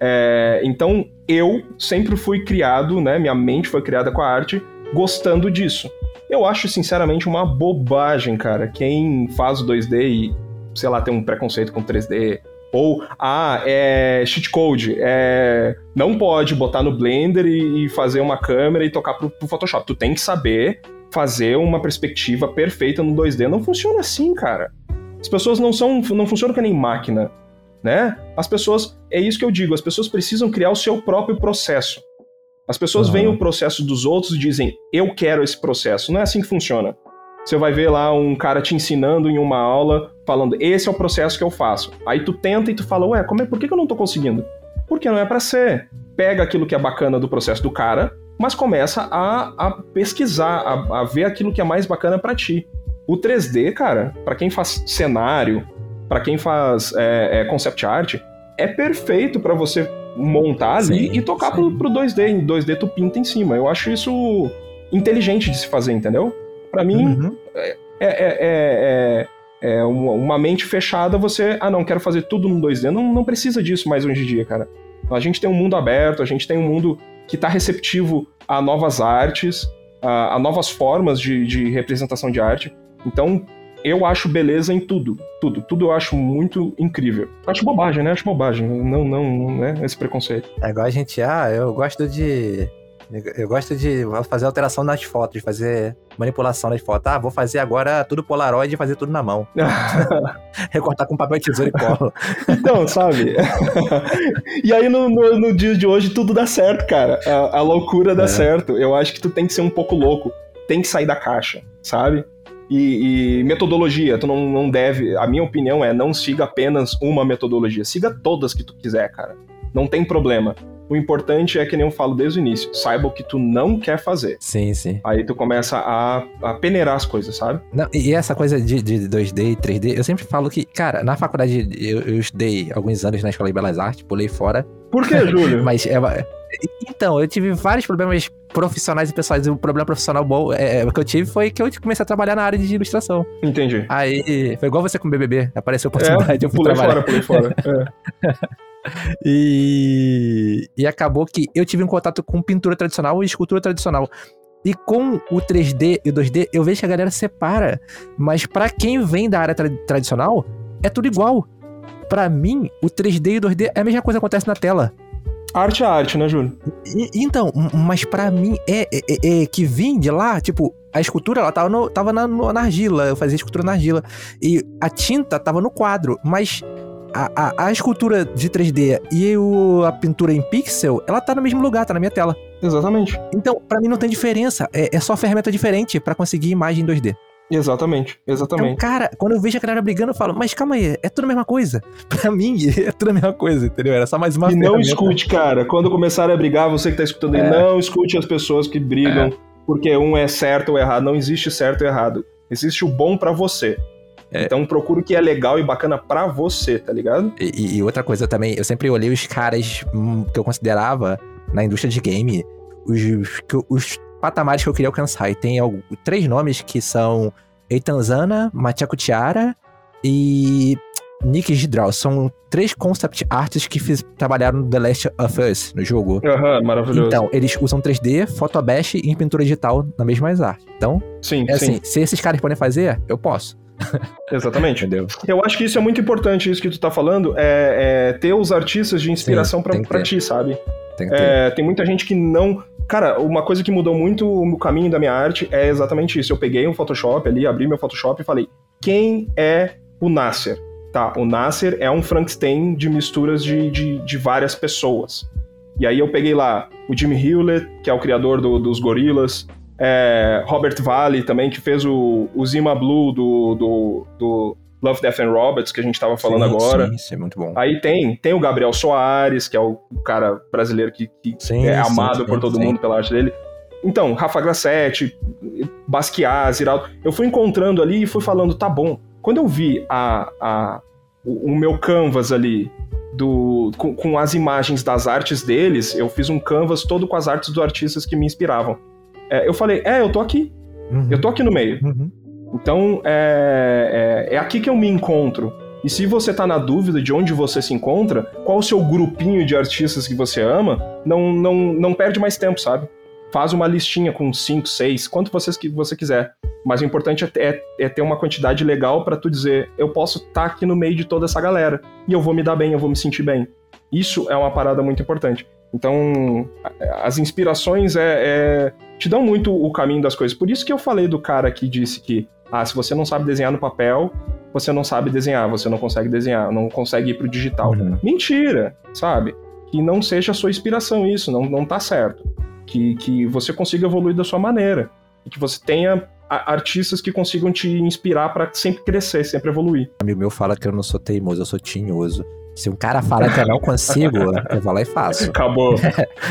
É, então, eu sempre fui criado, né? Minha mente foi criada com a arte, gostando disso. Eu acho, sinceramente, uma bobagem, cara. Quem faz o 2D e, sei lá, tem um preconceito com 3D, ou, ah, é cheat code, é, não pode botar no Blender e, e fazer uma câmera e tocar pro, pro, Photoshop. Tu tem que saber fazer uma perspectiva perfeita no 2D. Não funciona assim, cara. As pessoas não são, não funcionam que nem máquina, né? As pessoas, é isso que eu digo, as pessoas precisam criar o seu próprio processo. As pessoas uhum. veem o processo dos outros e dizem, eu quero esse processo. Não é assim que funciona. Você vai ver lá um cara te ensinando em uma aula, falando, esse é o processo que eu faço. Aí tu tenta e tu fala, ué, como é, por que eu não tô conseguindo? Porque não é para ser. Pega aquilo que é bacana do processo do cara, mas começa a, a pesquisar, a, a, ver aquilo que é mais bacana para ti. O 3D, cara, para quem faz cenário, para quem faz é, é, concept art, é perfeito para você montar ali sim, e tocar pro, pro 2D. Em 2D tu pinta em cima. Eu acho isso inteligente de se fazer, entendeu? Para mim, uhum. é, é, é, é, uma mente fechada, você, ah, não, quero fazer tudo no 2D. Não, não precisa disso mais hoje em dia, cara. A gente tem um mundo aberto, a gente tem um mundo que está receptivo a novas artes, a, a novas formas de, de, representação de arte. Então, eu acho beleza em tudo. Tudo. Tudo eu acho muito incrível. Acho bobagem, né? Acho bobagem. Não, não, não né? Esse preconceito. É igual a gente, ah, eu gosto de eu gosto de fazer alteração nas fotos, fazer manipulação nas fotos. Ah, vou fazer agora tudo Polaroid e fazer tudo na mão. Recortar com papel, tesoura e cola. então, sabe? e aí no, no, no, dia de hoje tudo dá certo, cara. A, a loucura dá é. certo. Eu acho que tu tem que ser um pouco louco. Tem que sair da caixa, sabe? E, e, metodologia, tu não, não deve. A minha opinião é não siga apenas uma metodologia, siga todas que tu quiser, cara. Não tem problema. O importante é que nem eu falo desde o início, saiba o que tu não quer fazer. Sim, sim. Aí tu começa a, a peneirar as coisas, sabe? Não, e essa coisa de, de 2D e 3D, eu sempre falo que, cara, na faculdade eu, eu estudei alguns anos na Escola de Belas Artes, pulei fora. Por que, Júlio? Mas é, então, eu tive vários problemas profissionais e pessoais. E o problema profissional bom é, é, que eu tive foi que eu comecei a trabalhar na área de ilustração. Entendi. Aí foi igual você com o BBB. Apareceu a oportunidade, é, eu fui pulei trabalhar. fora, pulei fora. É. e, e acabou que eu tive um contato com pintura tradicional e escultura tradicional. E com o 3D e o 2D, eu vejo que a galera separa. Mas para quem vem da área tra tradicional, é tudo igual. Para mim, o 3D e o 2D é a mesma coisa que acontece na tela. Arte é arte, né, Júlio? E, então, mas para mim é, é, é, é, que vim de lá, tipo, a escultura ela tava, no, tava na, no, na argila, eu fazia escultura na argila. E a tinta tava no quadro, mas a, a, a escultura de 3D e o, a pintura em pixel, ela tá no mesmo lugar, tá na minha tela. Exatamente. Então, para mim não tem diferença. É, é só ferramenta diferente para conseguir imagem em 2D. Exatamente, exatamente. Então, cara, quando eu vejo a galera brigando, eu falo, mas calma aí, é tudo a mesma coisa. Pra mim, é tudo a mesma coisa, entendeu? Era só mais uma E não escute, cara. Quando começarem a brigar, você que tá escutando aí, é. não escute as pessoas que brigam, é. porque um é certo ou errado. Não existe certo ou errado. Existe o bom para você. É. Então procura o que é legal e bacana para você, tá ligado? E, e, outra coisa também, eu sempre olhei os caras hum, que eu considerava na indústria de game, os, os patamares que eu queria alcançar. E tem alguns, três nomes que são Eitanzana, Machako Tiara e Nick Gidrau. São três concept artists que fiz, trabalharam no The Last of Us, no jogo. Aham, uhum, maravilhoso. Então, eles usam 3D, Photobash e pintura digital na mesma arte. Então, sim, é sim. assim, se esses caras podem fazer, eu posso. Exatamente. Entendeu? Eu acho que isso é muito importante, isso que tu tá falando, é, é ter os artistas de inspiração para ti, sabe? Tem, é, tem muita gente que não. Cara, uma coisa que mudou muito o caminho da minha arte é exatamente isso. Eu peguei um Photoshop ali, abri meu Photoshop e falei: quem é o Nasser? Tá, o Nasser é um Frankenstein de misturas de, de, de várias pessoas. E aí eu peguei lá o Jimmy Hewlett, que é o criador do, dos Gorilas, é, Robert Valley também, que fez o, o Zima Blue do, do, do Love, Death and Robots, que a gente estava falando sim, agora. Sim, isso é muito bom. Aí tem, tem o Gabriel Soares, que é o cara brasileiro que, que sim, é amado sim, por todo mundo pela arte dele. Então, Rafa Grassetti, Basquiat, Ziraldo. Eu fui encontrando ali e fui falando, tá bom. Quando eu vi a, a, o, o meu canvas ali do, com, com, as imagens das artes deles, eu fiz um canvas todo com as artes dos artistas que me inspiravam eu falei, é, eu tô aqui. Uhum. Eu tô aqui no meio. Uhum. Então, é, é, é, aqui que eu me encontro. E se você tá na dúvida de onde você se encontra, qual o seu grupinho de artistas que você ama, não, não, não perde mais tempo, sabe? Faz uma listinha com 5, 6, quanto vocês, que você quiser. Mas o importante é, é, é ter uma quantidade legal para tu dizer, eu posso estar tá aqui no meio de toda essa galera e eu vou me dar bem, eu vou me sentir bem. Isso é uma parada muito importante. Então, as inspirações é, é, te dão muito o caminho das coisas. Por isso que eu falei do cara que disse que, ah, se você não sabe desenhar no papel, você não sabe desenhar, você não consegue desenhar, não consegue ir pro digital. Uhum. Mentira, sabe? Que não seja a sua inspiração isso, não, não tá certo. Que, que você consiga evoluir da sua maneira. E que você tenha artistas que consigam te inspirar para sempre crescer, sempre evoluir. Amigo meu fala que eu não sou teimoso, eu sou tinhoso. Se um cara fala que eu não consigo, eu vou lá e faço. Acabou.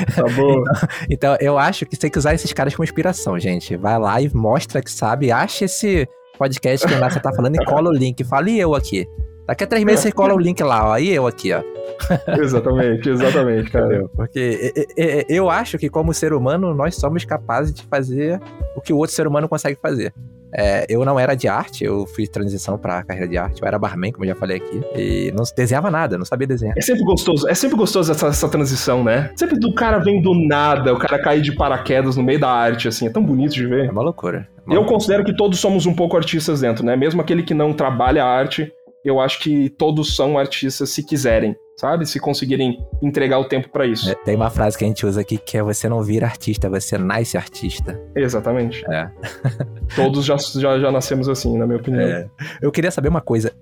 Acabou. então, então, eu acho que você tem que usar esses caras como inspiração, gente. Vai lá e mostra que sabe, acha esse podcast que Nasser tá falando e cola o link. Fala, e eu aqui? Daqui a três meses você cola o link lá, ó. E eu aqui, ó. exatamente, exatamente, cara. Entendeu? Porque eu acho que, como ser humano, nós somos capazes de fazer o que o outro ser humano consegue fazer. É, eu não era de arte, eu fiz transição pra carreira de arte. Eu era barman, como eu já falei aqui. E não desenhava nada, não sabia desenhar. É sempre gostoso, é sempre gostoso essa, essa transição, né? Sempre do cara vem do nada, o cara cair de paraquedas no meio da arte, assim. É tão bonito de ver. É uma loucura. É uma eu loucura. considero que todos somos um pouco artistas dentro, né? Mesmo aquele que não trabalha a arte, eu acho que todos são artistas se quiserem sabe? Se conseguirem entregar o tempo para isso. É, tem uma frase que a gente usa aqui que é você não vira artista, você nasce artista. Exatamente. É. Todos já, já, já nascemos assim, na minha opinião. É. Eu queria saber uma coisa.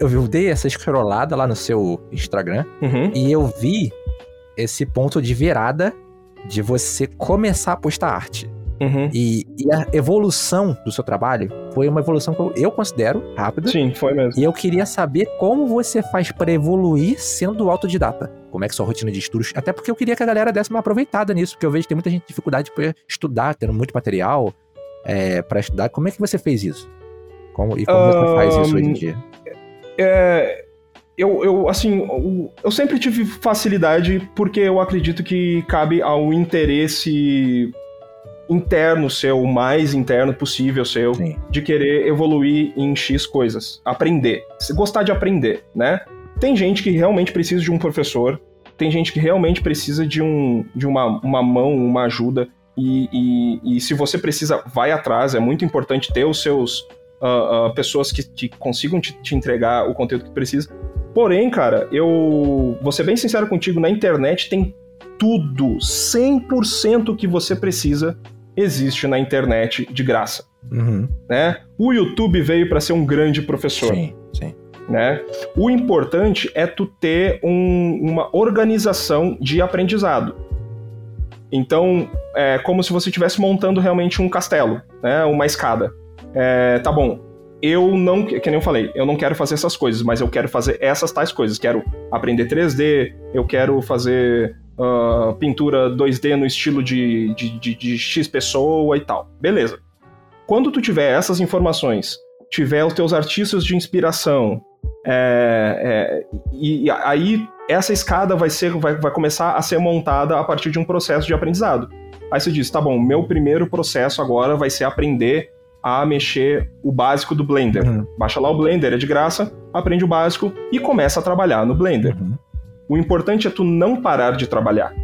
Eu dei essa escrolada lá no seu Instagram uhum. e eu vi esse ponto de virada de você começar a postar arte. Uhum. E, e, a evolução do seu trabalho foi uma evolução que eu, eu, considero rápida. Sim, foi mesmo. E eu queria saber como você faz para evoluir sendo autodidata. Como é que sua rotina de estudos? Até porque eu queria que a galera desse uma aproveitada nisso, porque eu vejo que tem muita gente dificuldade para estudar, tendo muito material é, para estudar. Como é que você fez isso? Como, e como um, você faz isso hoje em dia? É, eu, eu, assim, eu sempre tive facilidade porque eu acredito que cabe ao interesse interno seu, o mais interno possível seu, Sim. de querer evoluir em X coisas, aprender, gostar de aprender, né? Tem gente que realmente precisa de um professor, tem gente que realmente precisa de, um, de uma, uma mão, uma ajuda, e, e, e se você precisa, vai atrás, é muito importante ter os seus uh, uh, pessoas que, que consigam te, te, entregar o conteúdo que precisa. Porém, cara, eu vou ser bem sincero contigo, na internet tem tudo, 100% que você precisa existe na internet de graça. Uhum. Né? O YouTube veio para ser um grande professor. Sim, sim. Né? O importante é tu ter um, uma organização de aprendizado. Então, é como se você estivesse montando realmente um castelo, né? uma escada. É, tá bom, eu não, que nem eu falei, eu não quero fazer essas coisas, mas eu quero fazer essas tais coisas. Quero aprender 3D, eu quero fazer uh, pintura 2D no estilo de, de, de, de X pessoa e tal. Beleza. Quando tu tiver essas informações, tiver os teus artistas de inspiração, é, é, e, aí essa escada vai, ser, vai, vai começar a ser montada a partir de um processo de aprendizado. Aí você diz, tá bom, meu primeiro processo agora vai ser aprender a mexer o básico do Blender. Uhum. Baixa lá o Blender, é de graça, aprende o básico e começa a trabalhar no Blender. Uhum. O importante é tu não parar de trabalhar.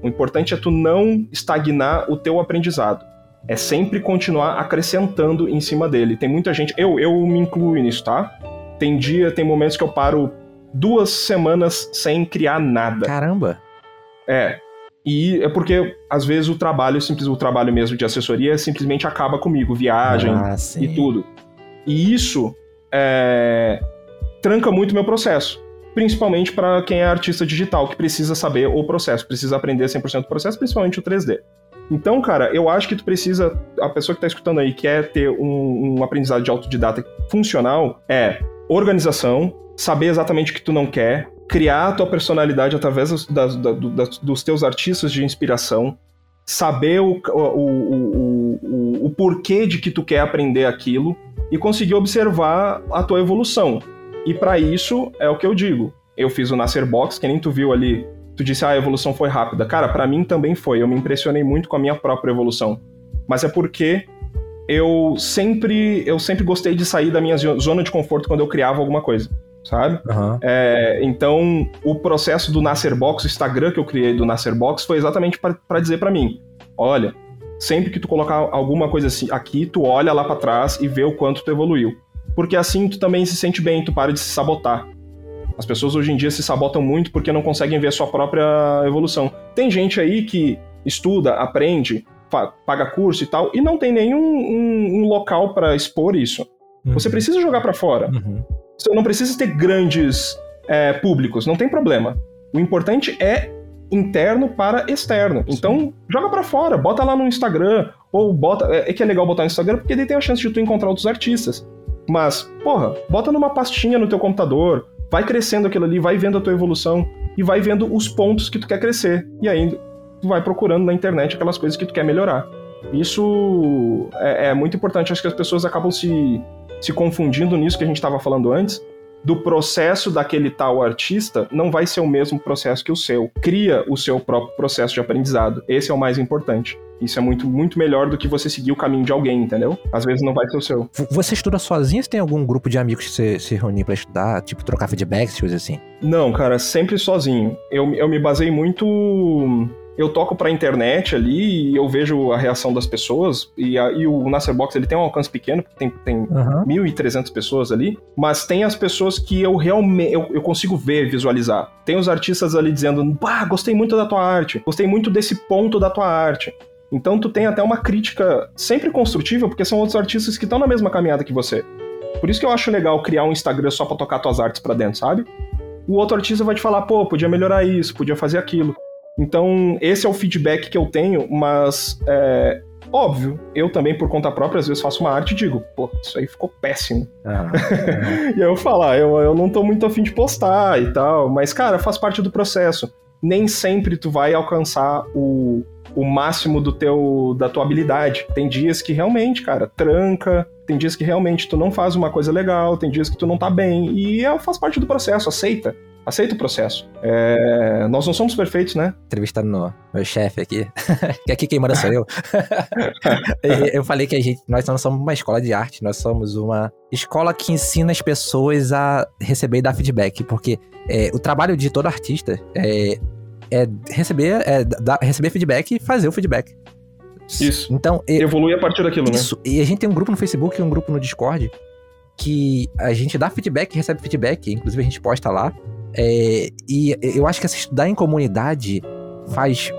O importante é tu não estagnar o teu aprendizado. É sempre continuar acrescentando em cima dele. Tem muita gente, eu, eu me incluo nisso, tá? Tem dia, tem momentos que eu paro duas semanas sem criar nada. Caramba! É. E é porque, às vezes, o trabalho, simples, o trabalho mesmo de assessoria simplesmente acaba comigo, viagem ah, e tudo. E isso é, tranca muito meu processo principalmente para quem é artista digital, que precisa saber o processo, precisa aprender 100% do processo, principalmente o 3D. Então, cara, eu acho que tu precisa, a pessoa que está escutando aí quer ter um, um aprendizado de autodidata funcional, é organização, saber exatamente o que tu não quer, criar a tua personalidade através das, das, das, dos teus artistas de inspiração, saber o, o, o, o, porquê de que tu quer aprender aquilo e conseguir observar a tua evolução. E para isso, é o que eu digo. Eu fiz o Nascer Box, que nem tu viu ali. Tu disse, ah, a evolução foi rápida. Cara, para mim também foi. Eu me impressionei muito com a minha própria evolução. Mas é porque eu sempre, eu sempre gostei de sair da minha zona de conforto quando eu criava alguma coisa. Sabe? Uhum. É, então, o processo do Nascerbox, o Instagram que eu criei do Nascerbox, foi exatamente para dizer para mim: olha, sempre que tu colocar alguma coisa assim aqui, tu olha lá para trás e vê o quanto tu evoluiu. Porque assim tu também se sente bem, tu para de se sabotar. As pessoas hoje em dia se sabotam muito porque não conseguem ver a sua própria evolução. Tem gente aí que estuda, aprende, paga curso e tal, e não tem nenhum um, um local para expor isso. Uhum. Você precisa jogar para fora. Uhum. Você não precisa ter grandes é, públicos, não tem problema. O importante é interno para externo. Então, joga para fora, bota lá no Instagram, ou bota. É, é que é legal botar no Instagram porque daí tem a chance de tu encontrar outros artistas. Mas, porra, bota numa pastinha no teu computador, vai crescendo aquilo ali, vai vendo a tua evolução e vai vendo os pontos que tu quer crescer. E aí tu vai procurando na internet aquelas coisas que tu quer melhorar. Isso é, é muito importante. Acho que as pessoas acabam se, se confundindo nisso que a gente estava falando antes, do processo daquele tal artista não vai ser o mesmo processo que o seu. Cria o seu próprio processo de aprendizado. Esse é o mais importante. Isso é muito, muito melhor do que você seguir o caminho de alguém, entendeu? Às vezes não vai ser o seu. Você estuda sozinho ou tem algum grupo de amigos que você se reúne para estudar, tipo trocar feedbacks, coisas assim? Não, cara, sempre sozinho. Eu, eu me basei muito eu toco pra internet ali e eu vejo a reação das pessoas. E, a, e o Nasserbox ele tem um alcance pequeno, porque tem, tem uhum. 1.300 pessoas ali. Mas tem as pessoas que eu realmente eu, eu, consigo ver, visualizar. Tem os artistas ali dizendo: Bah, gostei muito da tua arte, gostei muito desse ponto da tua arte. Então tu tem até uma crítica sempre construtiva, porque são outros artistas que estão na mesma caminhada que você. Por isso que eu acho legal criar um Instagram só pra tocar tuas artes pra dentro, sabe? O outro artista vai te falar, pô, podia melhorar isso, podia fazer aquilo. Então, esse é o feedback que eu tenho, mas é, óbvio, eu também, por conta própria, às vezes faço uma arte e digo, pô, isso aí ficou péssimo. Ah, e aí eu falo, ah, eu, eu não tô muito afim de postar e tal, mas, cara, faz parte do processo. Nem sempre tu vai alcançar o, o máximo do teu da tua habilidade. Tem dias que realmente, cara, tranca, tem dias que realmente tu não faz uma coisa legal, tem dias que tu não tá bem, e é, faz parte do processo, aceita. Aceita o processo. É... Nós não somos perfeitos, né? Entrevistando no, meu chefe aqui, que aqui quem manda sou eu. eu falei que a gente, nós não somos uma escola de arte, nós somos uma escola que ensina as pessoas a receber e dar feedback, porque é, o trabalho de todo artista é, é receber, é, dar, receber feedback e fazer o feedback. Isso. Então, evolui a partir daquilo, né? isso. né? E a gente tem um grupo no Facebook e um grupo no Discord que a gente dá feedback, recebe feedback, inclusive a gente posta lá. É, e eu acho que estudar em comunidade faz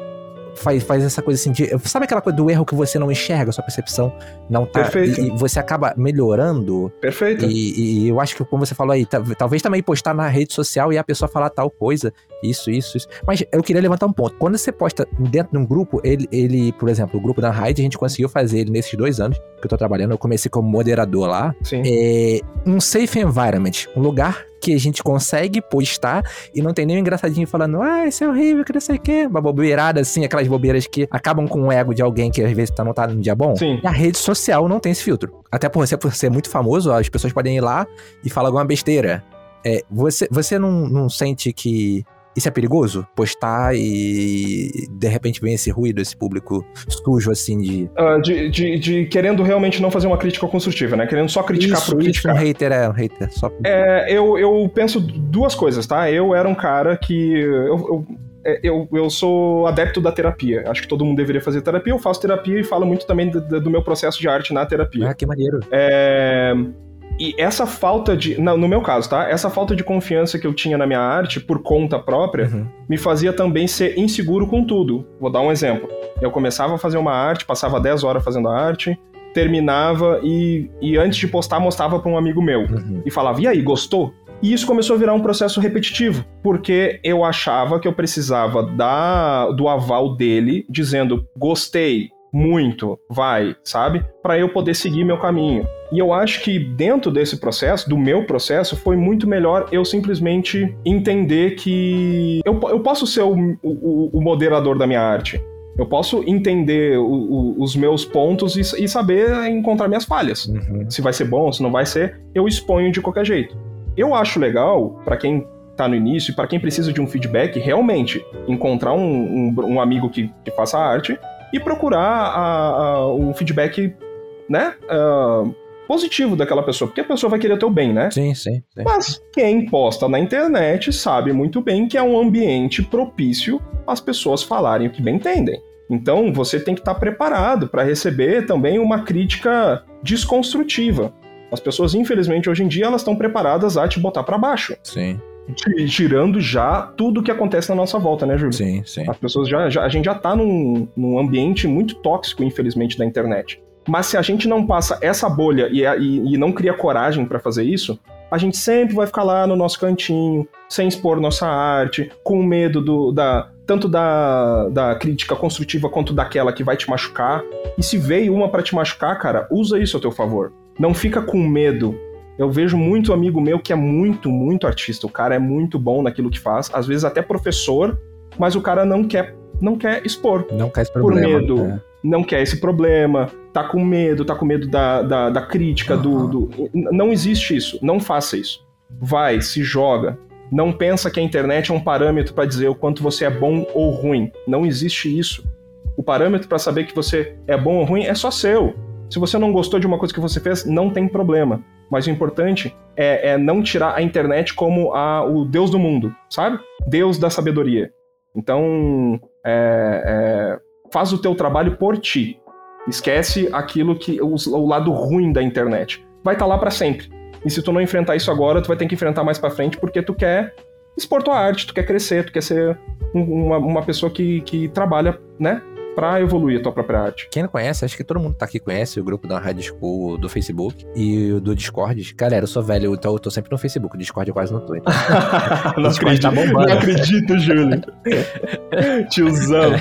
faz, faz essa coisa assim de. Sabe aquela coisa do erro que você não enxerga, sua percepção não tá. Perfeito. E, e você acaba melhorando. Perfeito. E, e, eu acho que, como você falou aí, talvez também postar na rede social e a pessoa falar tal coisa, isso, isso, isso. Mas eu queria levantar um ponto. Quando você posta dentro de um grupo, ele, ele por exemplo, o grupo da Raid, a gente conseguiu fazer ele nesses dois anos que eu tô trabalhando. Eu comecei como moderador lá. Sim. É, um safe environment, um lugar que a gente consegue postar e não tem nem um engraçadinho falando, ah, isso é horrível, que não sei o quê. Uma bobeirada assim, aquelas bobeiras que acabam com o ego de alguém que às vezes tá, não tá num dia bom. Sim. E a rede social não tem esse filtro. Até por você por ser muito famoso, as pessoas podem ir lá e falar alguma besteira. É, você, você não, não sente que isso é perigoso? Postar e de repente vem esse ruído, esse público sujo, assim, de... Uh, de, de, de, querendo realmente não fazer uma crítica construtiva, né? Querendo só criticar isso, por criticar. Isso, um hater é um hater. Só... É, eu, eu penso duas coisas, tá? Eu era um cara que... Eu, eu, é, eu, eu sou adepto da terapia. Acho que todo mundo deveria fazer terapia. Eu faço terapia e falo muito também do, do meu processo de arte na terapia. Ah, que maneiro. É... E essa falta de. Não, no meu caso, tá? Essa falta de confiança que eu tinha na minha arte por conta própria uhum. me fazia também ser inseguro com tudo. Vou dar um exemplo. Eu começava a fazer uma arte, passava 10 horas fazendo a arte, terminava e, e antes de postar, mostrava para um amigo meu. Uhum. E falava: e aí, gostou? E isso começou a virar um processo repetitivo, porque eu achava que eu precisava da, do aval dele, dizendo gostei, muito, vai, sabe? Para eu poder seguir meu caminho. E eu acho que dentro desse processo, do meu processo, foi muito melhor eu simplesmente entender que eu, eu posso ser o, o, o moderador da minha arte. Eu posso entender o, o, os meus pontos e, e, saber encontrar minhas falhas. Uhum. Se vai ser bom, se não vai ser, eu exponho de qualquer jeito. Eu acho legal, para quem tá no início e para quem precisa de um feedback, realmente encontrar um, um, um amigo que, que faça arte e procurar a, a, um feedback, né? Uh, positivo daquela pessoa, porque a pessoa vai querer o teu bem, né? Sim, sim, sim. Mas quem posta na internet sabe muito bem que é um ambiente propício às pessoas falarem o que bem entendem. Então você tem que estar preparado para receber também uma crítica desconstrutiva. As pessoas, infelizmente, hoje em dia, elas estão preparadas a te botar para baixo. Sim. Tirando já tudo o que acontece na nossa volta, né, Júlio? Sim, sim. As pessoas já, já a gente já tá num, num ambiente muito tóxico, infelizmente, da internet. Mas se a gente não passa essa bolha e, e, e não cria coragem para fazer isso, a gente sempre vai ficar lá no nosso cantinho, sem expor nossa arte, com medo do, da, tanto da, da crítica construtiva quanto daquela que vai te machucar. E se veio uma para te machucar, cara, usa isso a teu favor. Não fica com medo. Eu vejo muito amigo meu que é muito, muito artista. O cara é muito bom naquilo que faz, às vezes até professor, mas o cara não quer, não quer expor. Não quer esse problema. Por medo. É. Não quer esse problema, tá com medo, tá com medo da, da, da crítica, uhum. do, do. Não existe isso. Não faça isso. Vai, se joga. Não pensa que a internet é um parâmetro para dizer o quanto você é bom ou ruim. Não existe isso. O parâmetro para saber que você é bom ou ruim é só seu. Se você não gostou de uma coisa que você fez, não tem problema. Mas o importante é, é não tirar a internet como a, o Deus do mundo, sabe? Deus da sabedoria. Então, é, é, faz o teu trabalho por ti. Esquece aquilo que o, o lado ruim da internet. Vai estar tá lá para sempre. E se tu não enfrentar isso agora, tu vai ter que enfrentar mais para frente porque tu quer expor tua arte, tu quer crescer, tu quer ser uma, uma pessoa que, que trabalha, né? Para evoluir a tua própria arte. Quem não conhece, acho que todo mundo tá aqui conhece o grupo da Rádio School do Facebook e do Discord. Galera, eu sou velho, então eu tô sempre no Facebook. O Discord eu quase não tô. Então. não, acredito, tá bombando. não acredito, Júlio. Tiozão.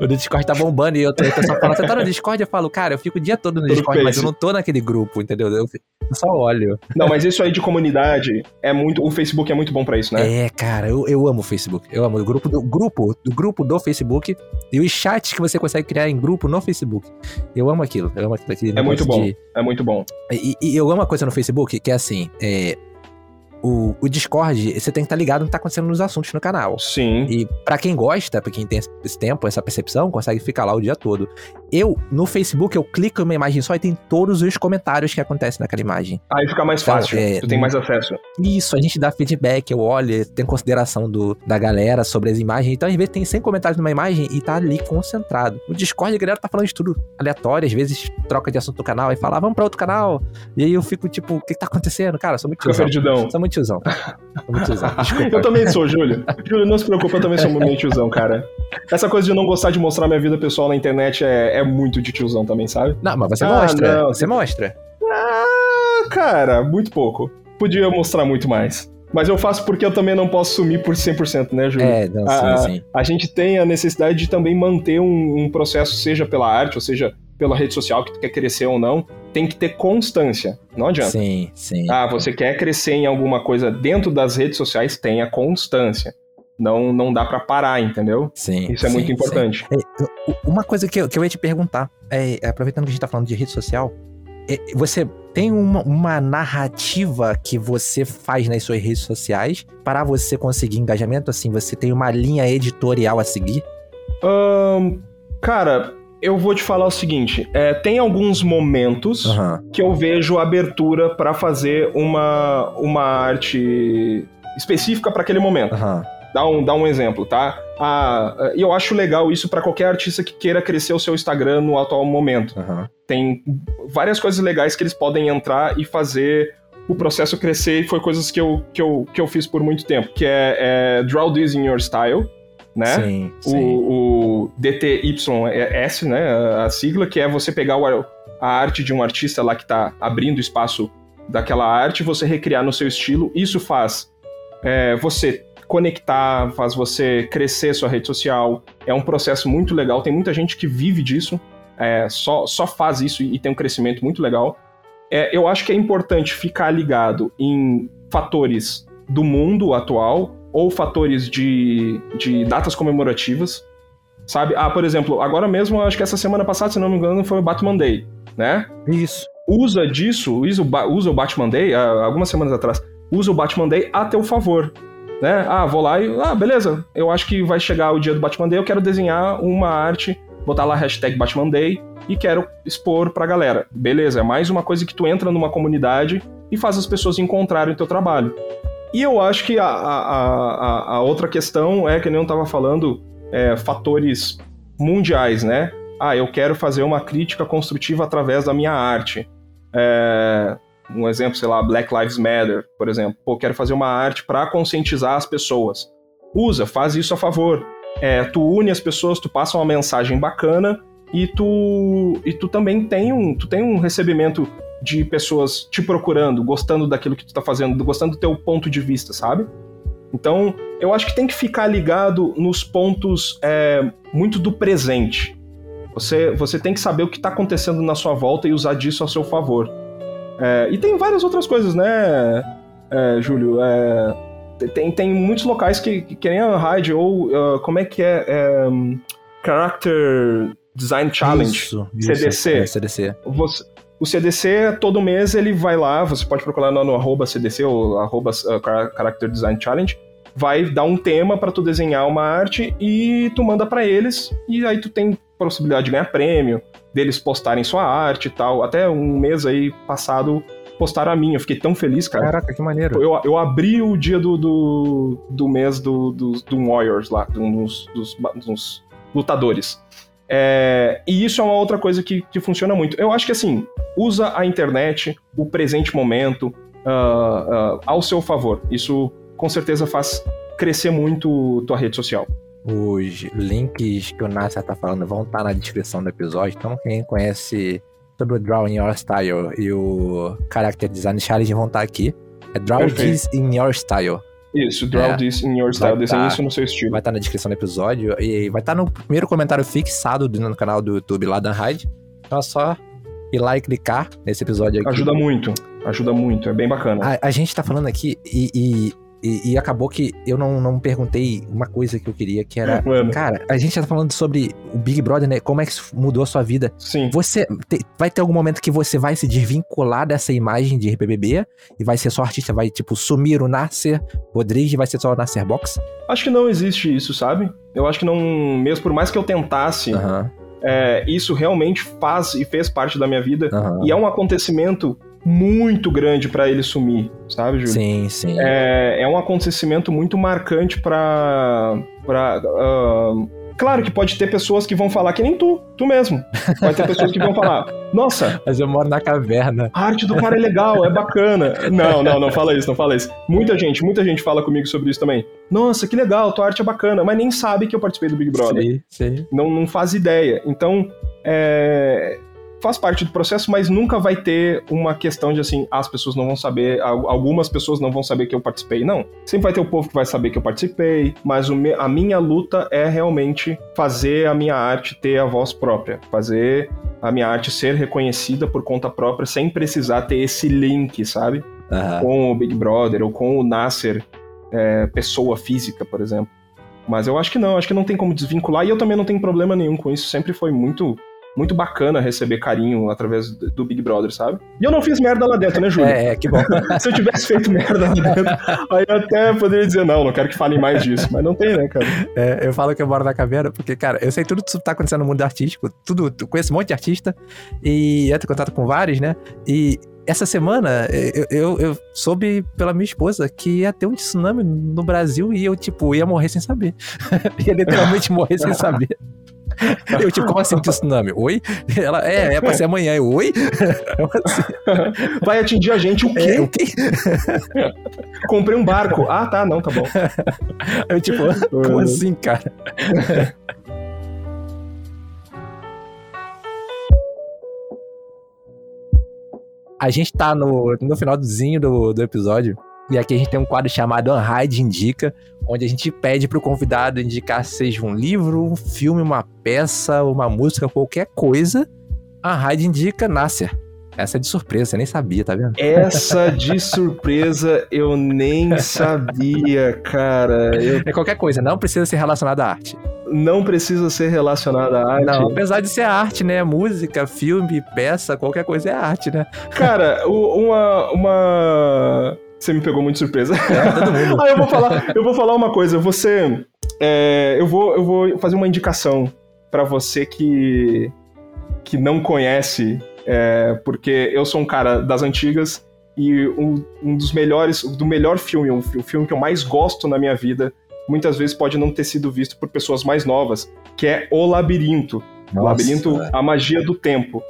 o Discord tá bombando e eu tô, eu tô só falando, você tá no Discord? Eu falo, cara, eu fico o dia todo no Discord, mas eu não tô naquele grupo, entendeu? Eu, eu só olho. Não, mas isso aí de comunidade é muito. O Facebook é muito bom para isso, né? É, cara, eu, eu amo o Facebook. Eu amo o grupo do grupo, do grupo do Facebook e os que você consegue criar em grupo no Facebook. Eu amo aquilo. Eu amo aquilo. É muito bom. De... É muito bom. E, e, eu amo uma coisa no Facebook que é assim: é, o, o Discord, você tem que estar tá ligado no que está acontecendo nos assuntos no canal. Sim. E para quem gosta, para quem tem esse tempo, essa percepção, consegue ficar lá o dia todo. Eu, no Facebook, eu clico em uma imagem só e tem todos os comentários que acontecem naquela imagem. Aí fica mais então, fácil, é, tu tem mais acesso. Isso, a gente dá feedback, eu olho, tem consideração do, da galera sobre as imagens. Então, às vezes, tem 100 comentários numa imagem e tá ali concentrado. No Discord, a galera tá falando de tudo aleatório, às vezes troca de assunto do canal e fala, ah, vamos pra outro canal. E aí eu fico tipo, o que, que tá acontecendo? Cara, sou muito tiozão. perdidão. Sou muito tiozão. Sou muito tiozão. eu também sou, Júlio. Júlio, não se preocupa, eu também sou muito tiozão, cara. Essa coisa de não gostar de mostrar minha vida pessoal na internet é, é muito de tiozão também, sabe? Não, mas você ah, mostra. Não. Você mostra. Ah, cara, muito pouco. Podia mostrar muito mais. Mas eu faço porque eu também não posso sumir por 100%, né, Júlio? É, não, a, sim, sim. A gente tem a necessidade de também manter um, um, processo, seja pela arte, ou seja, pela rede social, que tu quer crescer ou não, tem que ter constância. Não adianta. Sim, sim. Ah, você quer crescer em alguma coisa dentro das redes sociais, tenha constância não, não dá para parar, entendeu? Sim. Isso é sim, muito importante. É, uma coisa que eu, que eu ia te perguntar, é, aproveitando que a gente tá falando de rede social, é, você tem uma, uma, narrativa que você faz nas suas redes sociais para você conseguir engajamento? Assim, você tem uma linha editorial a seguir? Um, cara, eu vou te falar o seguinte: é, tem alguns momentos uhum. que eu vejo abertura para fazer uma, uma arte específica para aquele momento. Uhum. Dá um, dá um exemplo, tá? Ah, e eu acho legal isso para qualquer artista que queira crescer o seu Instagram no atual momento. Uhum. Tem várias coisas legais que eles podem entrar e fazer o processo crescer, e foi coisas que eu, que eu, que eu fiz por muito tempo, que é, é Draw This in Your Style, né? Sim, o, sim. o DTYS, né? A, sigla, que é você pegar o, a arte de um artista lá que está abrindo espaço daquela arte, você recriar no seu estilo. Isso faz é, você conectar, faz você crescer sua rede social. É um processo muito legal. Tem muita gente que vive disso, é, só, só faz isso e, tem um crescimento muito legal. É, eu acho que é importante ficar ligado em fatores do mundo atual ou fatores de, de datas comemorativas. Sabe? Ah, por exemplo, agora mesmo, acho que essa semana passada, se não me engano, foi o Batman Day, né? Isso. Usa disso, usa, usa o Batman Day, algumas semanas atrás, usa o Batman Day a teu favor né? Ah, vou lá e. Ah, beleza. Eu acho que vai chegar o dia do Batman Day, eu quero desenhar uma arte botar lá hashtag Batman Day e quero expor pra galera. Beleza, é mais uma coisa que tu entra numa comunidade e faz as pessoas encontrarem o teu trabalho. E eu acho que a, a, a, a outra questão é, que nem eu estava falando, é, fatores mundiais, né? Ah, eu quero fazer uma crítica construtiva através da minha arte. É, um exemplo, sei lá, Black Lives Matter, por exemplo. Pô, quero fazer uma arte para conscientizar as pessoas. Usa, faz isso a favor. É, tu une as pessoas, tu passa uma mensagem bacana e tu e tu também tem um, tu tem um recebimento de pessoas te procurando, gostando daquilo que tu tá fazendo, gostando do teu ponto de vista, sabe? Então, eu acho que tem que ficar ligado nos pontos é, muito do presente. Você, você tem que saber o que está acontecendo na sua volta e usar disso a seu favor. É, e tem várias outras coisas, né, é, Júlio? É, tem, tem muitos locais que, que, que nem a Unhide, ou uh, como é que é, é Character Design Challenge, Isso, CDC. Isso, é, CDC. Você, o CDC, todo mês, ele vai lá, você pode procurar no, no arroba CDC ou arroba uh, Character Design Challenge, vai dar um tema para tu desenhar uma arte e tu manda para eles, e aí tu tem possibilidade de ganhar prêmio, deles postarem sua arte e tal. Até um mês aí passado postaram a minha, eu fiquei tão feliz, cara. Caraca, que maneiro. Eu, eu abri o dia do, do, do mês do, do, do Warriors lá, dos, dos, dos lutadores. É, e isso é uma outra coisa que, que funciona muito. Eu acho que assim, usa a internet, o presente momento, uh, uh, ao seu favor. Isso com certeza faz crescer muito tua rede social. Os links que o Nasser tá falando vão estar tá na descrição do episódio, então quem conhece sobre o Draw in Your Style e o Character Design Challenge vão estar tá aqui. É Draw Perfeito. This in Your Style. Isso, draw É. this in your style, desenhe tá- isso no seu estilo. Vai estar na descrição do episódio e vai estar no primeiro comentário fixado do- no canal do YouTube lá da Hyde. Então é só ir lá e clicar nesse episódio aqui. Ajuda muito, ajuda muito, é bem bacana. A, a gente tá falando aqui e, e, e- e acabou que eu não, não perguntei uma coisa que eu queria, que era. Mano, Cara, a gente tá falando sobre o Big Brother, né? Como é que isso mudou a sua vida. sim. Você te- vai ter algum momento que você vai se desvincular dessa imagem de RBBB e vai ser só artista, vai tipo sumir o Nasser Rodrigues, vai ser só o Nasser Box? Acho que não existe isso, sabe? Eu acho que não, mesmo por mais que eu tentasse, Aham, é, isso realmente faz e fez parte da minha vida. aham. E é um acontecimento muito grande pra ele sumir, sabe, Júlio? Sim, sim. É, é um acontecimento muito marcante pra. pra ah, claro que pode ter pessoas que vão falar que nem tu, tu mesmo. Vai ter pessoas que vão falar, nossa, Mas eu moro na caverna. a arte do cara é legal, é bacana. Não, não, não fala isso, não fala isso. Muita gente, muita gente fala comigo sobre isso também. Nossa, que legal, tua arte é bacana, mas nem sabe que eu participei do Big Brother. Sim, sim. Não, não faz ideia. Então, é, faz parte do processo, mas nunca vai ter uma questão de assim, as pessoas não vão saber, al- algumas pessoas não vão saber que eu participei. Não. Sempre vai ter o povo que vai saber que eu participei, mas me- a minha luta é realmente fazer a minha arte ter a voz própria, fazer a minha arte ser reconhecida por conta própria sem precisar ter esse link, sabe? Aham. com o Big Brother ou com o Nasser, é, pessoa física, por exemplo. Mas eu acho que não, acho que não tem como desvincular e eu também não tenho problema nenhum com isso. Sempre foi muito, muito bacana receber carinho através do Big Brother, sabe? E eu não fiz merda lá dentro, né, Júlio? É, é, que bom. Se eu tivesse feito merda lá dentro, aí eu até poderia dizer, não, não quero que falem mais disso. Mas não tem, né, cara? É, eu falo que eu moro na caverna porque, cara, eu sei tudo que tá acontecendo no mundo artístico, tudo, eu conheço um monte de artista e eu tenho contato com vários, né? E essa semana eu, eu, eu soube pela minha esposa que ia ter um tsunami no Brasil e eu, tipo, ia morrer sem saber. ia literalmente morrer sem saber. Eu, tipo, como assim tsunami? Oi? Ela, é, é pra ser amanhã. Eu, oi? Assim, Vai atingir a gente o é, quê? o quê? Comprei um barco. Ah, tá, não, tá bom. Eu, tipo, como assim, cara? A gente tá no, no finalzinho do, do episódio. E aqui a gente tem um quadro chamado Unhide Indica, onde a gente pede pro convidado indicar seja um livro, um filme, uma peça, uma música, qualquer coisa. Unhide Indica Nasser. Essa é de surpresa, você nem sabia, tá vendo? Essa de surpresa eu nem sabia, cara. Eu É qualquer coisa, não precisa ser relacionada à arte. não precisa ser relacionada à arte. Não, apesar de ser arte, né? Música, filme, peça, qualquer coisa é arte, né? Cara, o- uma, uma. Você me pegou muito de surpresa. É, ah, eu vou falar, eu vou falar uma coisa. Você, é, eu vou, eu vou fazer uma indicação para você que, que não conhece, é, porque eu sou um cara das antigas e um, um dos melhores, do melhor filme, o um, um filme que eu mais gosto na minha vida, muitas vezes pode não ter sido visto por pessoas mais novas, que é O Labirinto. Nossa, Labirinto, A Magia do Tempo.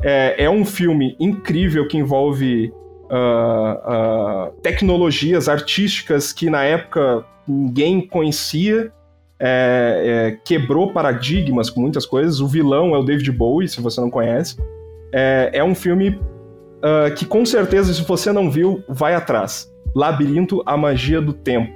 É, é um filme incrível que envolve uh, uh, tecnologias artísticas que na época ninguém conhecia, é, é, quebrou paradigmas com muitas coisas. O vilão é o David Bowie, se você não conhece. É, é um filme uh, que com certeza, se você não viu, vai atrás. Labirinto, a magia do tempo.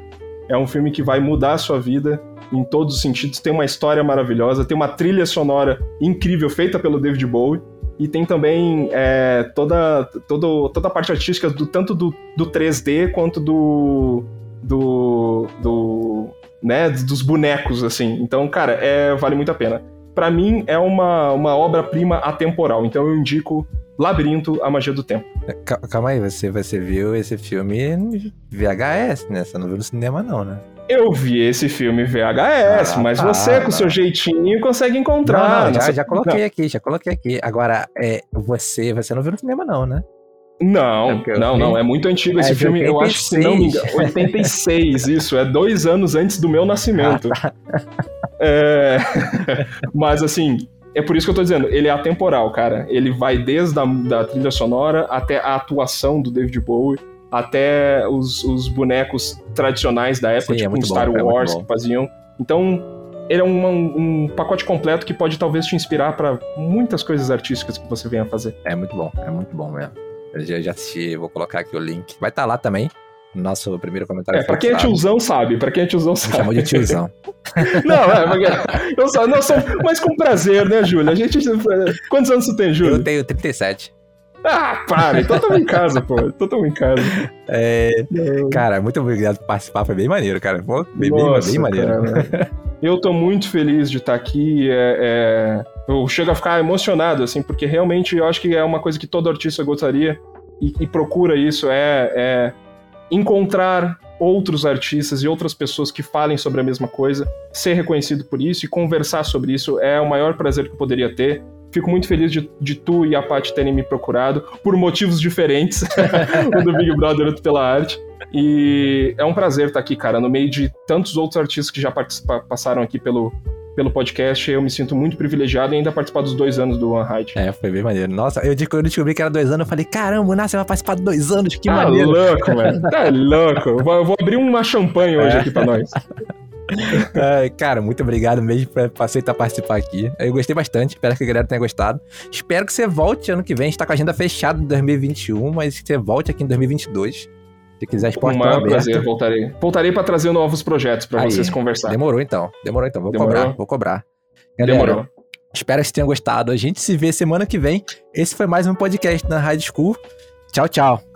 É um filme que vai mudar a sua vida em todos os sentidos. Tem uma história maravilhosa, tem uma trilha sonora incrível feita pelo David Bowie. E tem também é, toda, toda, toda a parte artística, do, tanto do, do 3D quanto do. do. do né, dos bonecos, assim. Então, cara, é, vale muito a pena. Para mim, é uma, uma obra-prima atemporal. Então, eu indico Labirinto, A Magia do Tempo. É, calma aí, você, você viu esse filme VHS, né? Você não viu no cinema, não, né? Eu vi esse filme VHS, ah, mas tá, você, com tá. seu jeitinho, consegue encontrar. Não, não, já, já coloquei não. aqui, já coloquei aqui. Agora, é, você, você não viu no cinema, não, né? Não, é não, não, é muito antigo esse é filme. 86. Eu acho que, se não me engano, 86, isso, é dois anos antes do meu nascimento. Ah, tá. é... Mas, assim, é por isso que eu tô dizendo, ele é atemporal, cara. Ele vai desde a da trilha sonora até a atuação do David Bowie até os, os bonecos tradicionais da época, Sim, é tipo é Star bom, Wars é que faziam. Então, ele é um, um, pacote completo que pode talvez te inspirar para muitas coisas artísticas que você venha fazer. É muito bom, é muito bom mesmo. Eu já, já assisti, vou colocar aqui o link. Vai estar tá lá também. Nosso primeiro comentário. É, pra quem é tiozão sabe, pra quem é tiozão sabe. chamou de tiozão. não, é, porque eu só, não, sou, mas com prazer, né, Júlia? A gente. Quantos anos você tem, Júlia? Eu tenho 37. Ah, para, então tamo em casa, pô. Então tamo em casa. É, cara, muito obrigado por participar, foi bem maneiro, cara. Pô, bem, Nossa, bem, maneiro. Cara, eu tô muito feliz de estar aqui. É, é, eu chego a ficar emocionado, assim, porque realmente eu acho que é uma coisa que todo artista gostaria e, e procura isso, é, é encontrar outros artistas e outras pessoas que falem sobre a mesma coisa, ser reconhecido por isso e conversar sobre isso é o maior prazer que eu poderia ter. Fico muito feliz de, de tu e a Paty terem me procurado, por motivos diferentes, o do Big Brother pela arte. E é um prazer estar aqui, cara, no meio de tantos outros artistas que já passaram aqui pelo, pelo podcast. Eu me sinto muito privilegiado e ainda participar dos dois anos do One Ride. É, foi bem maneiro. Nossa, eu, quando eu descobri que era dois anos, eu falei, caramba, o Nasser vai participar de dois anos, que tá maneiro. Tá louco, mano. Tá louco. Eu vou, eu vou abrir uma champanhe hoje é. aqui pra nós. Cara, muito obrigado mesmo por aceitar participar aqui. Eu gostei bastante, espero que a galera tenha gostado. Espero que você volte ano que vem. A gente tá com a agenda fechada em 2021, mas que você volte aqui em 2022. Se quiser esporte, Com o maior prazer, voltarei. Voltarei para trazer novos projetos para vocês conversar. Demorou então, demorou então. Vou Demorou. cobrar, vou cobrar. Galera, Demorou. Espero que vocês tenham gostado. A gente se vê semana que vem. Esse foi mais um podcast na Rádio School. Tchau, tchau.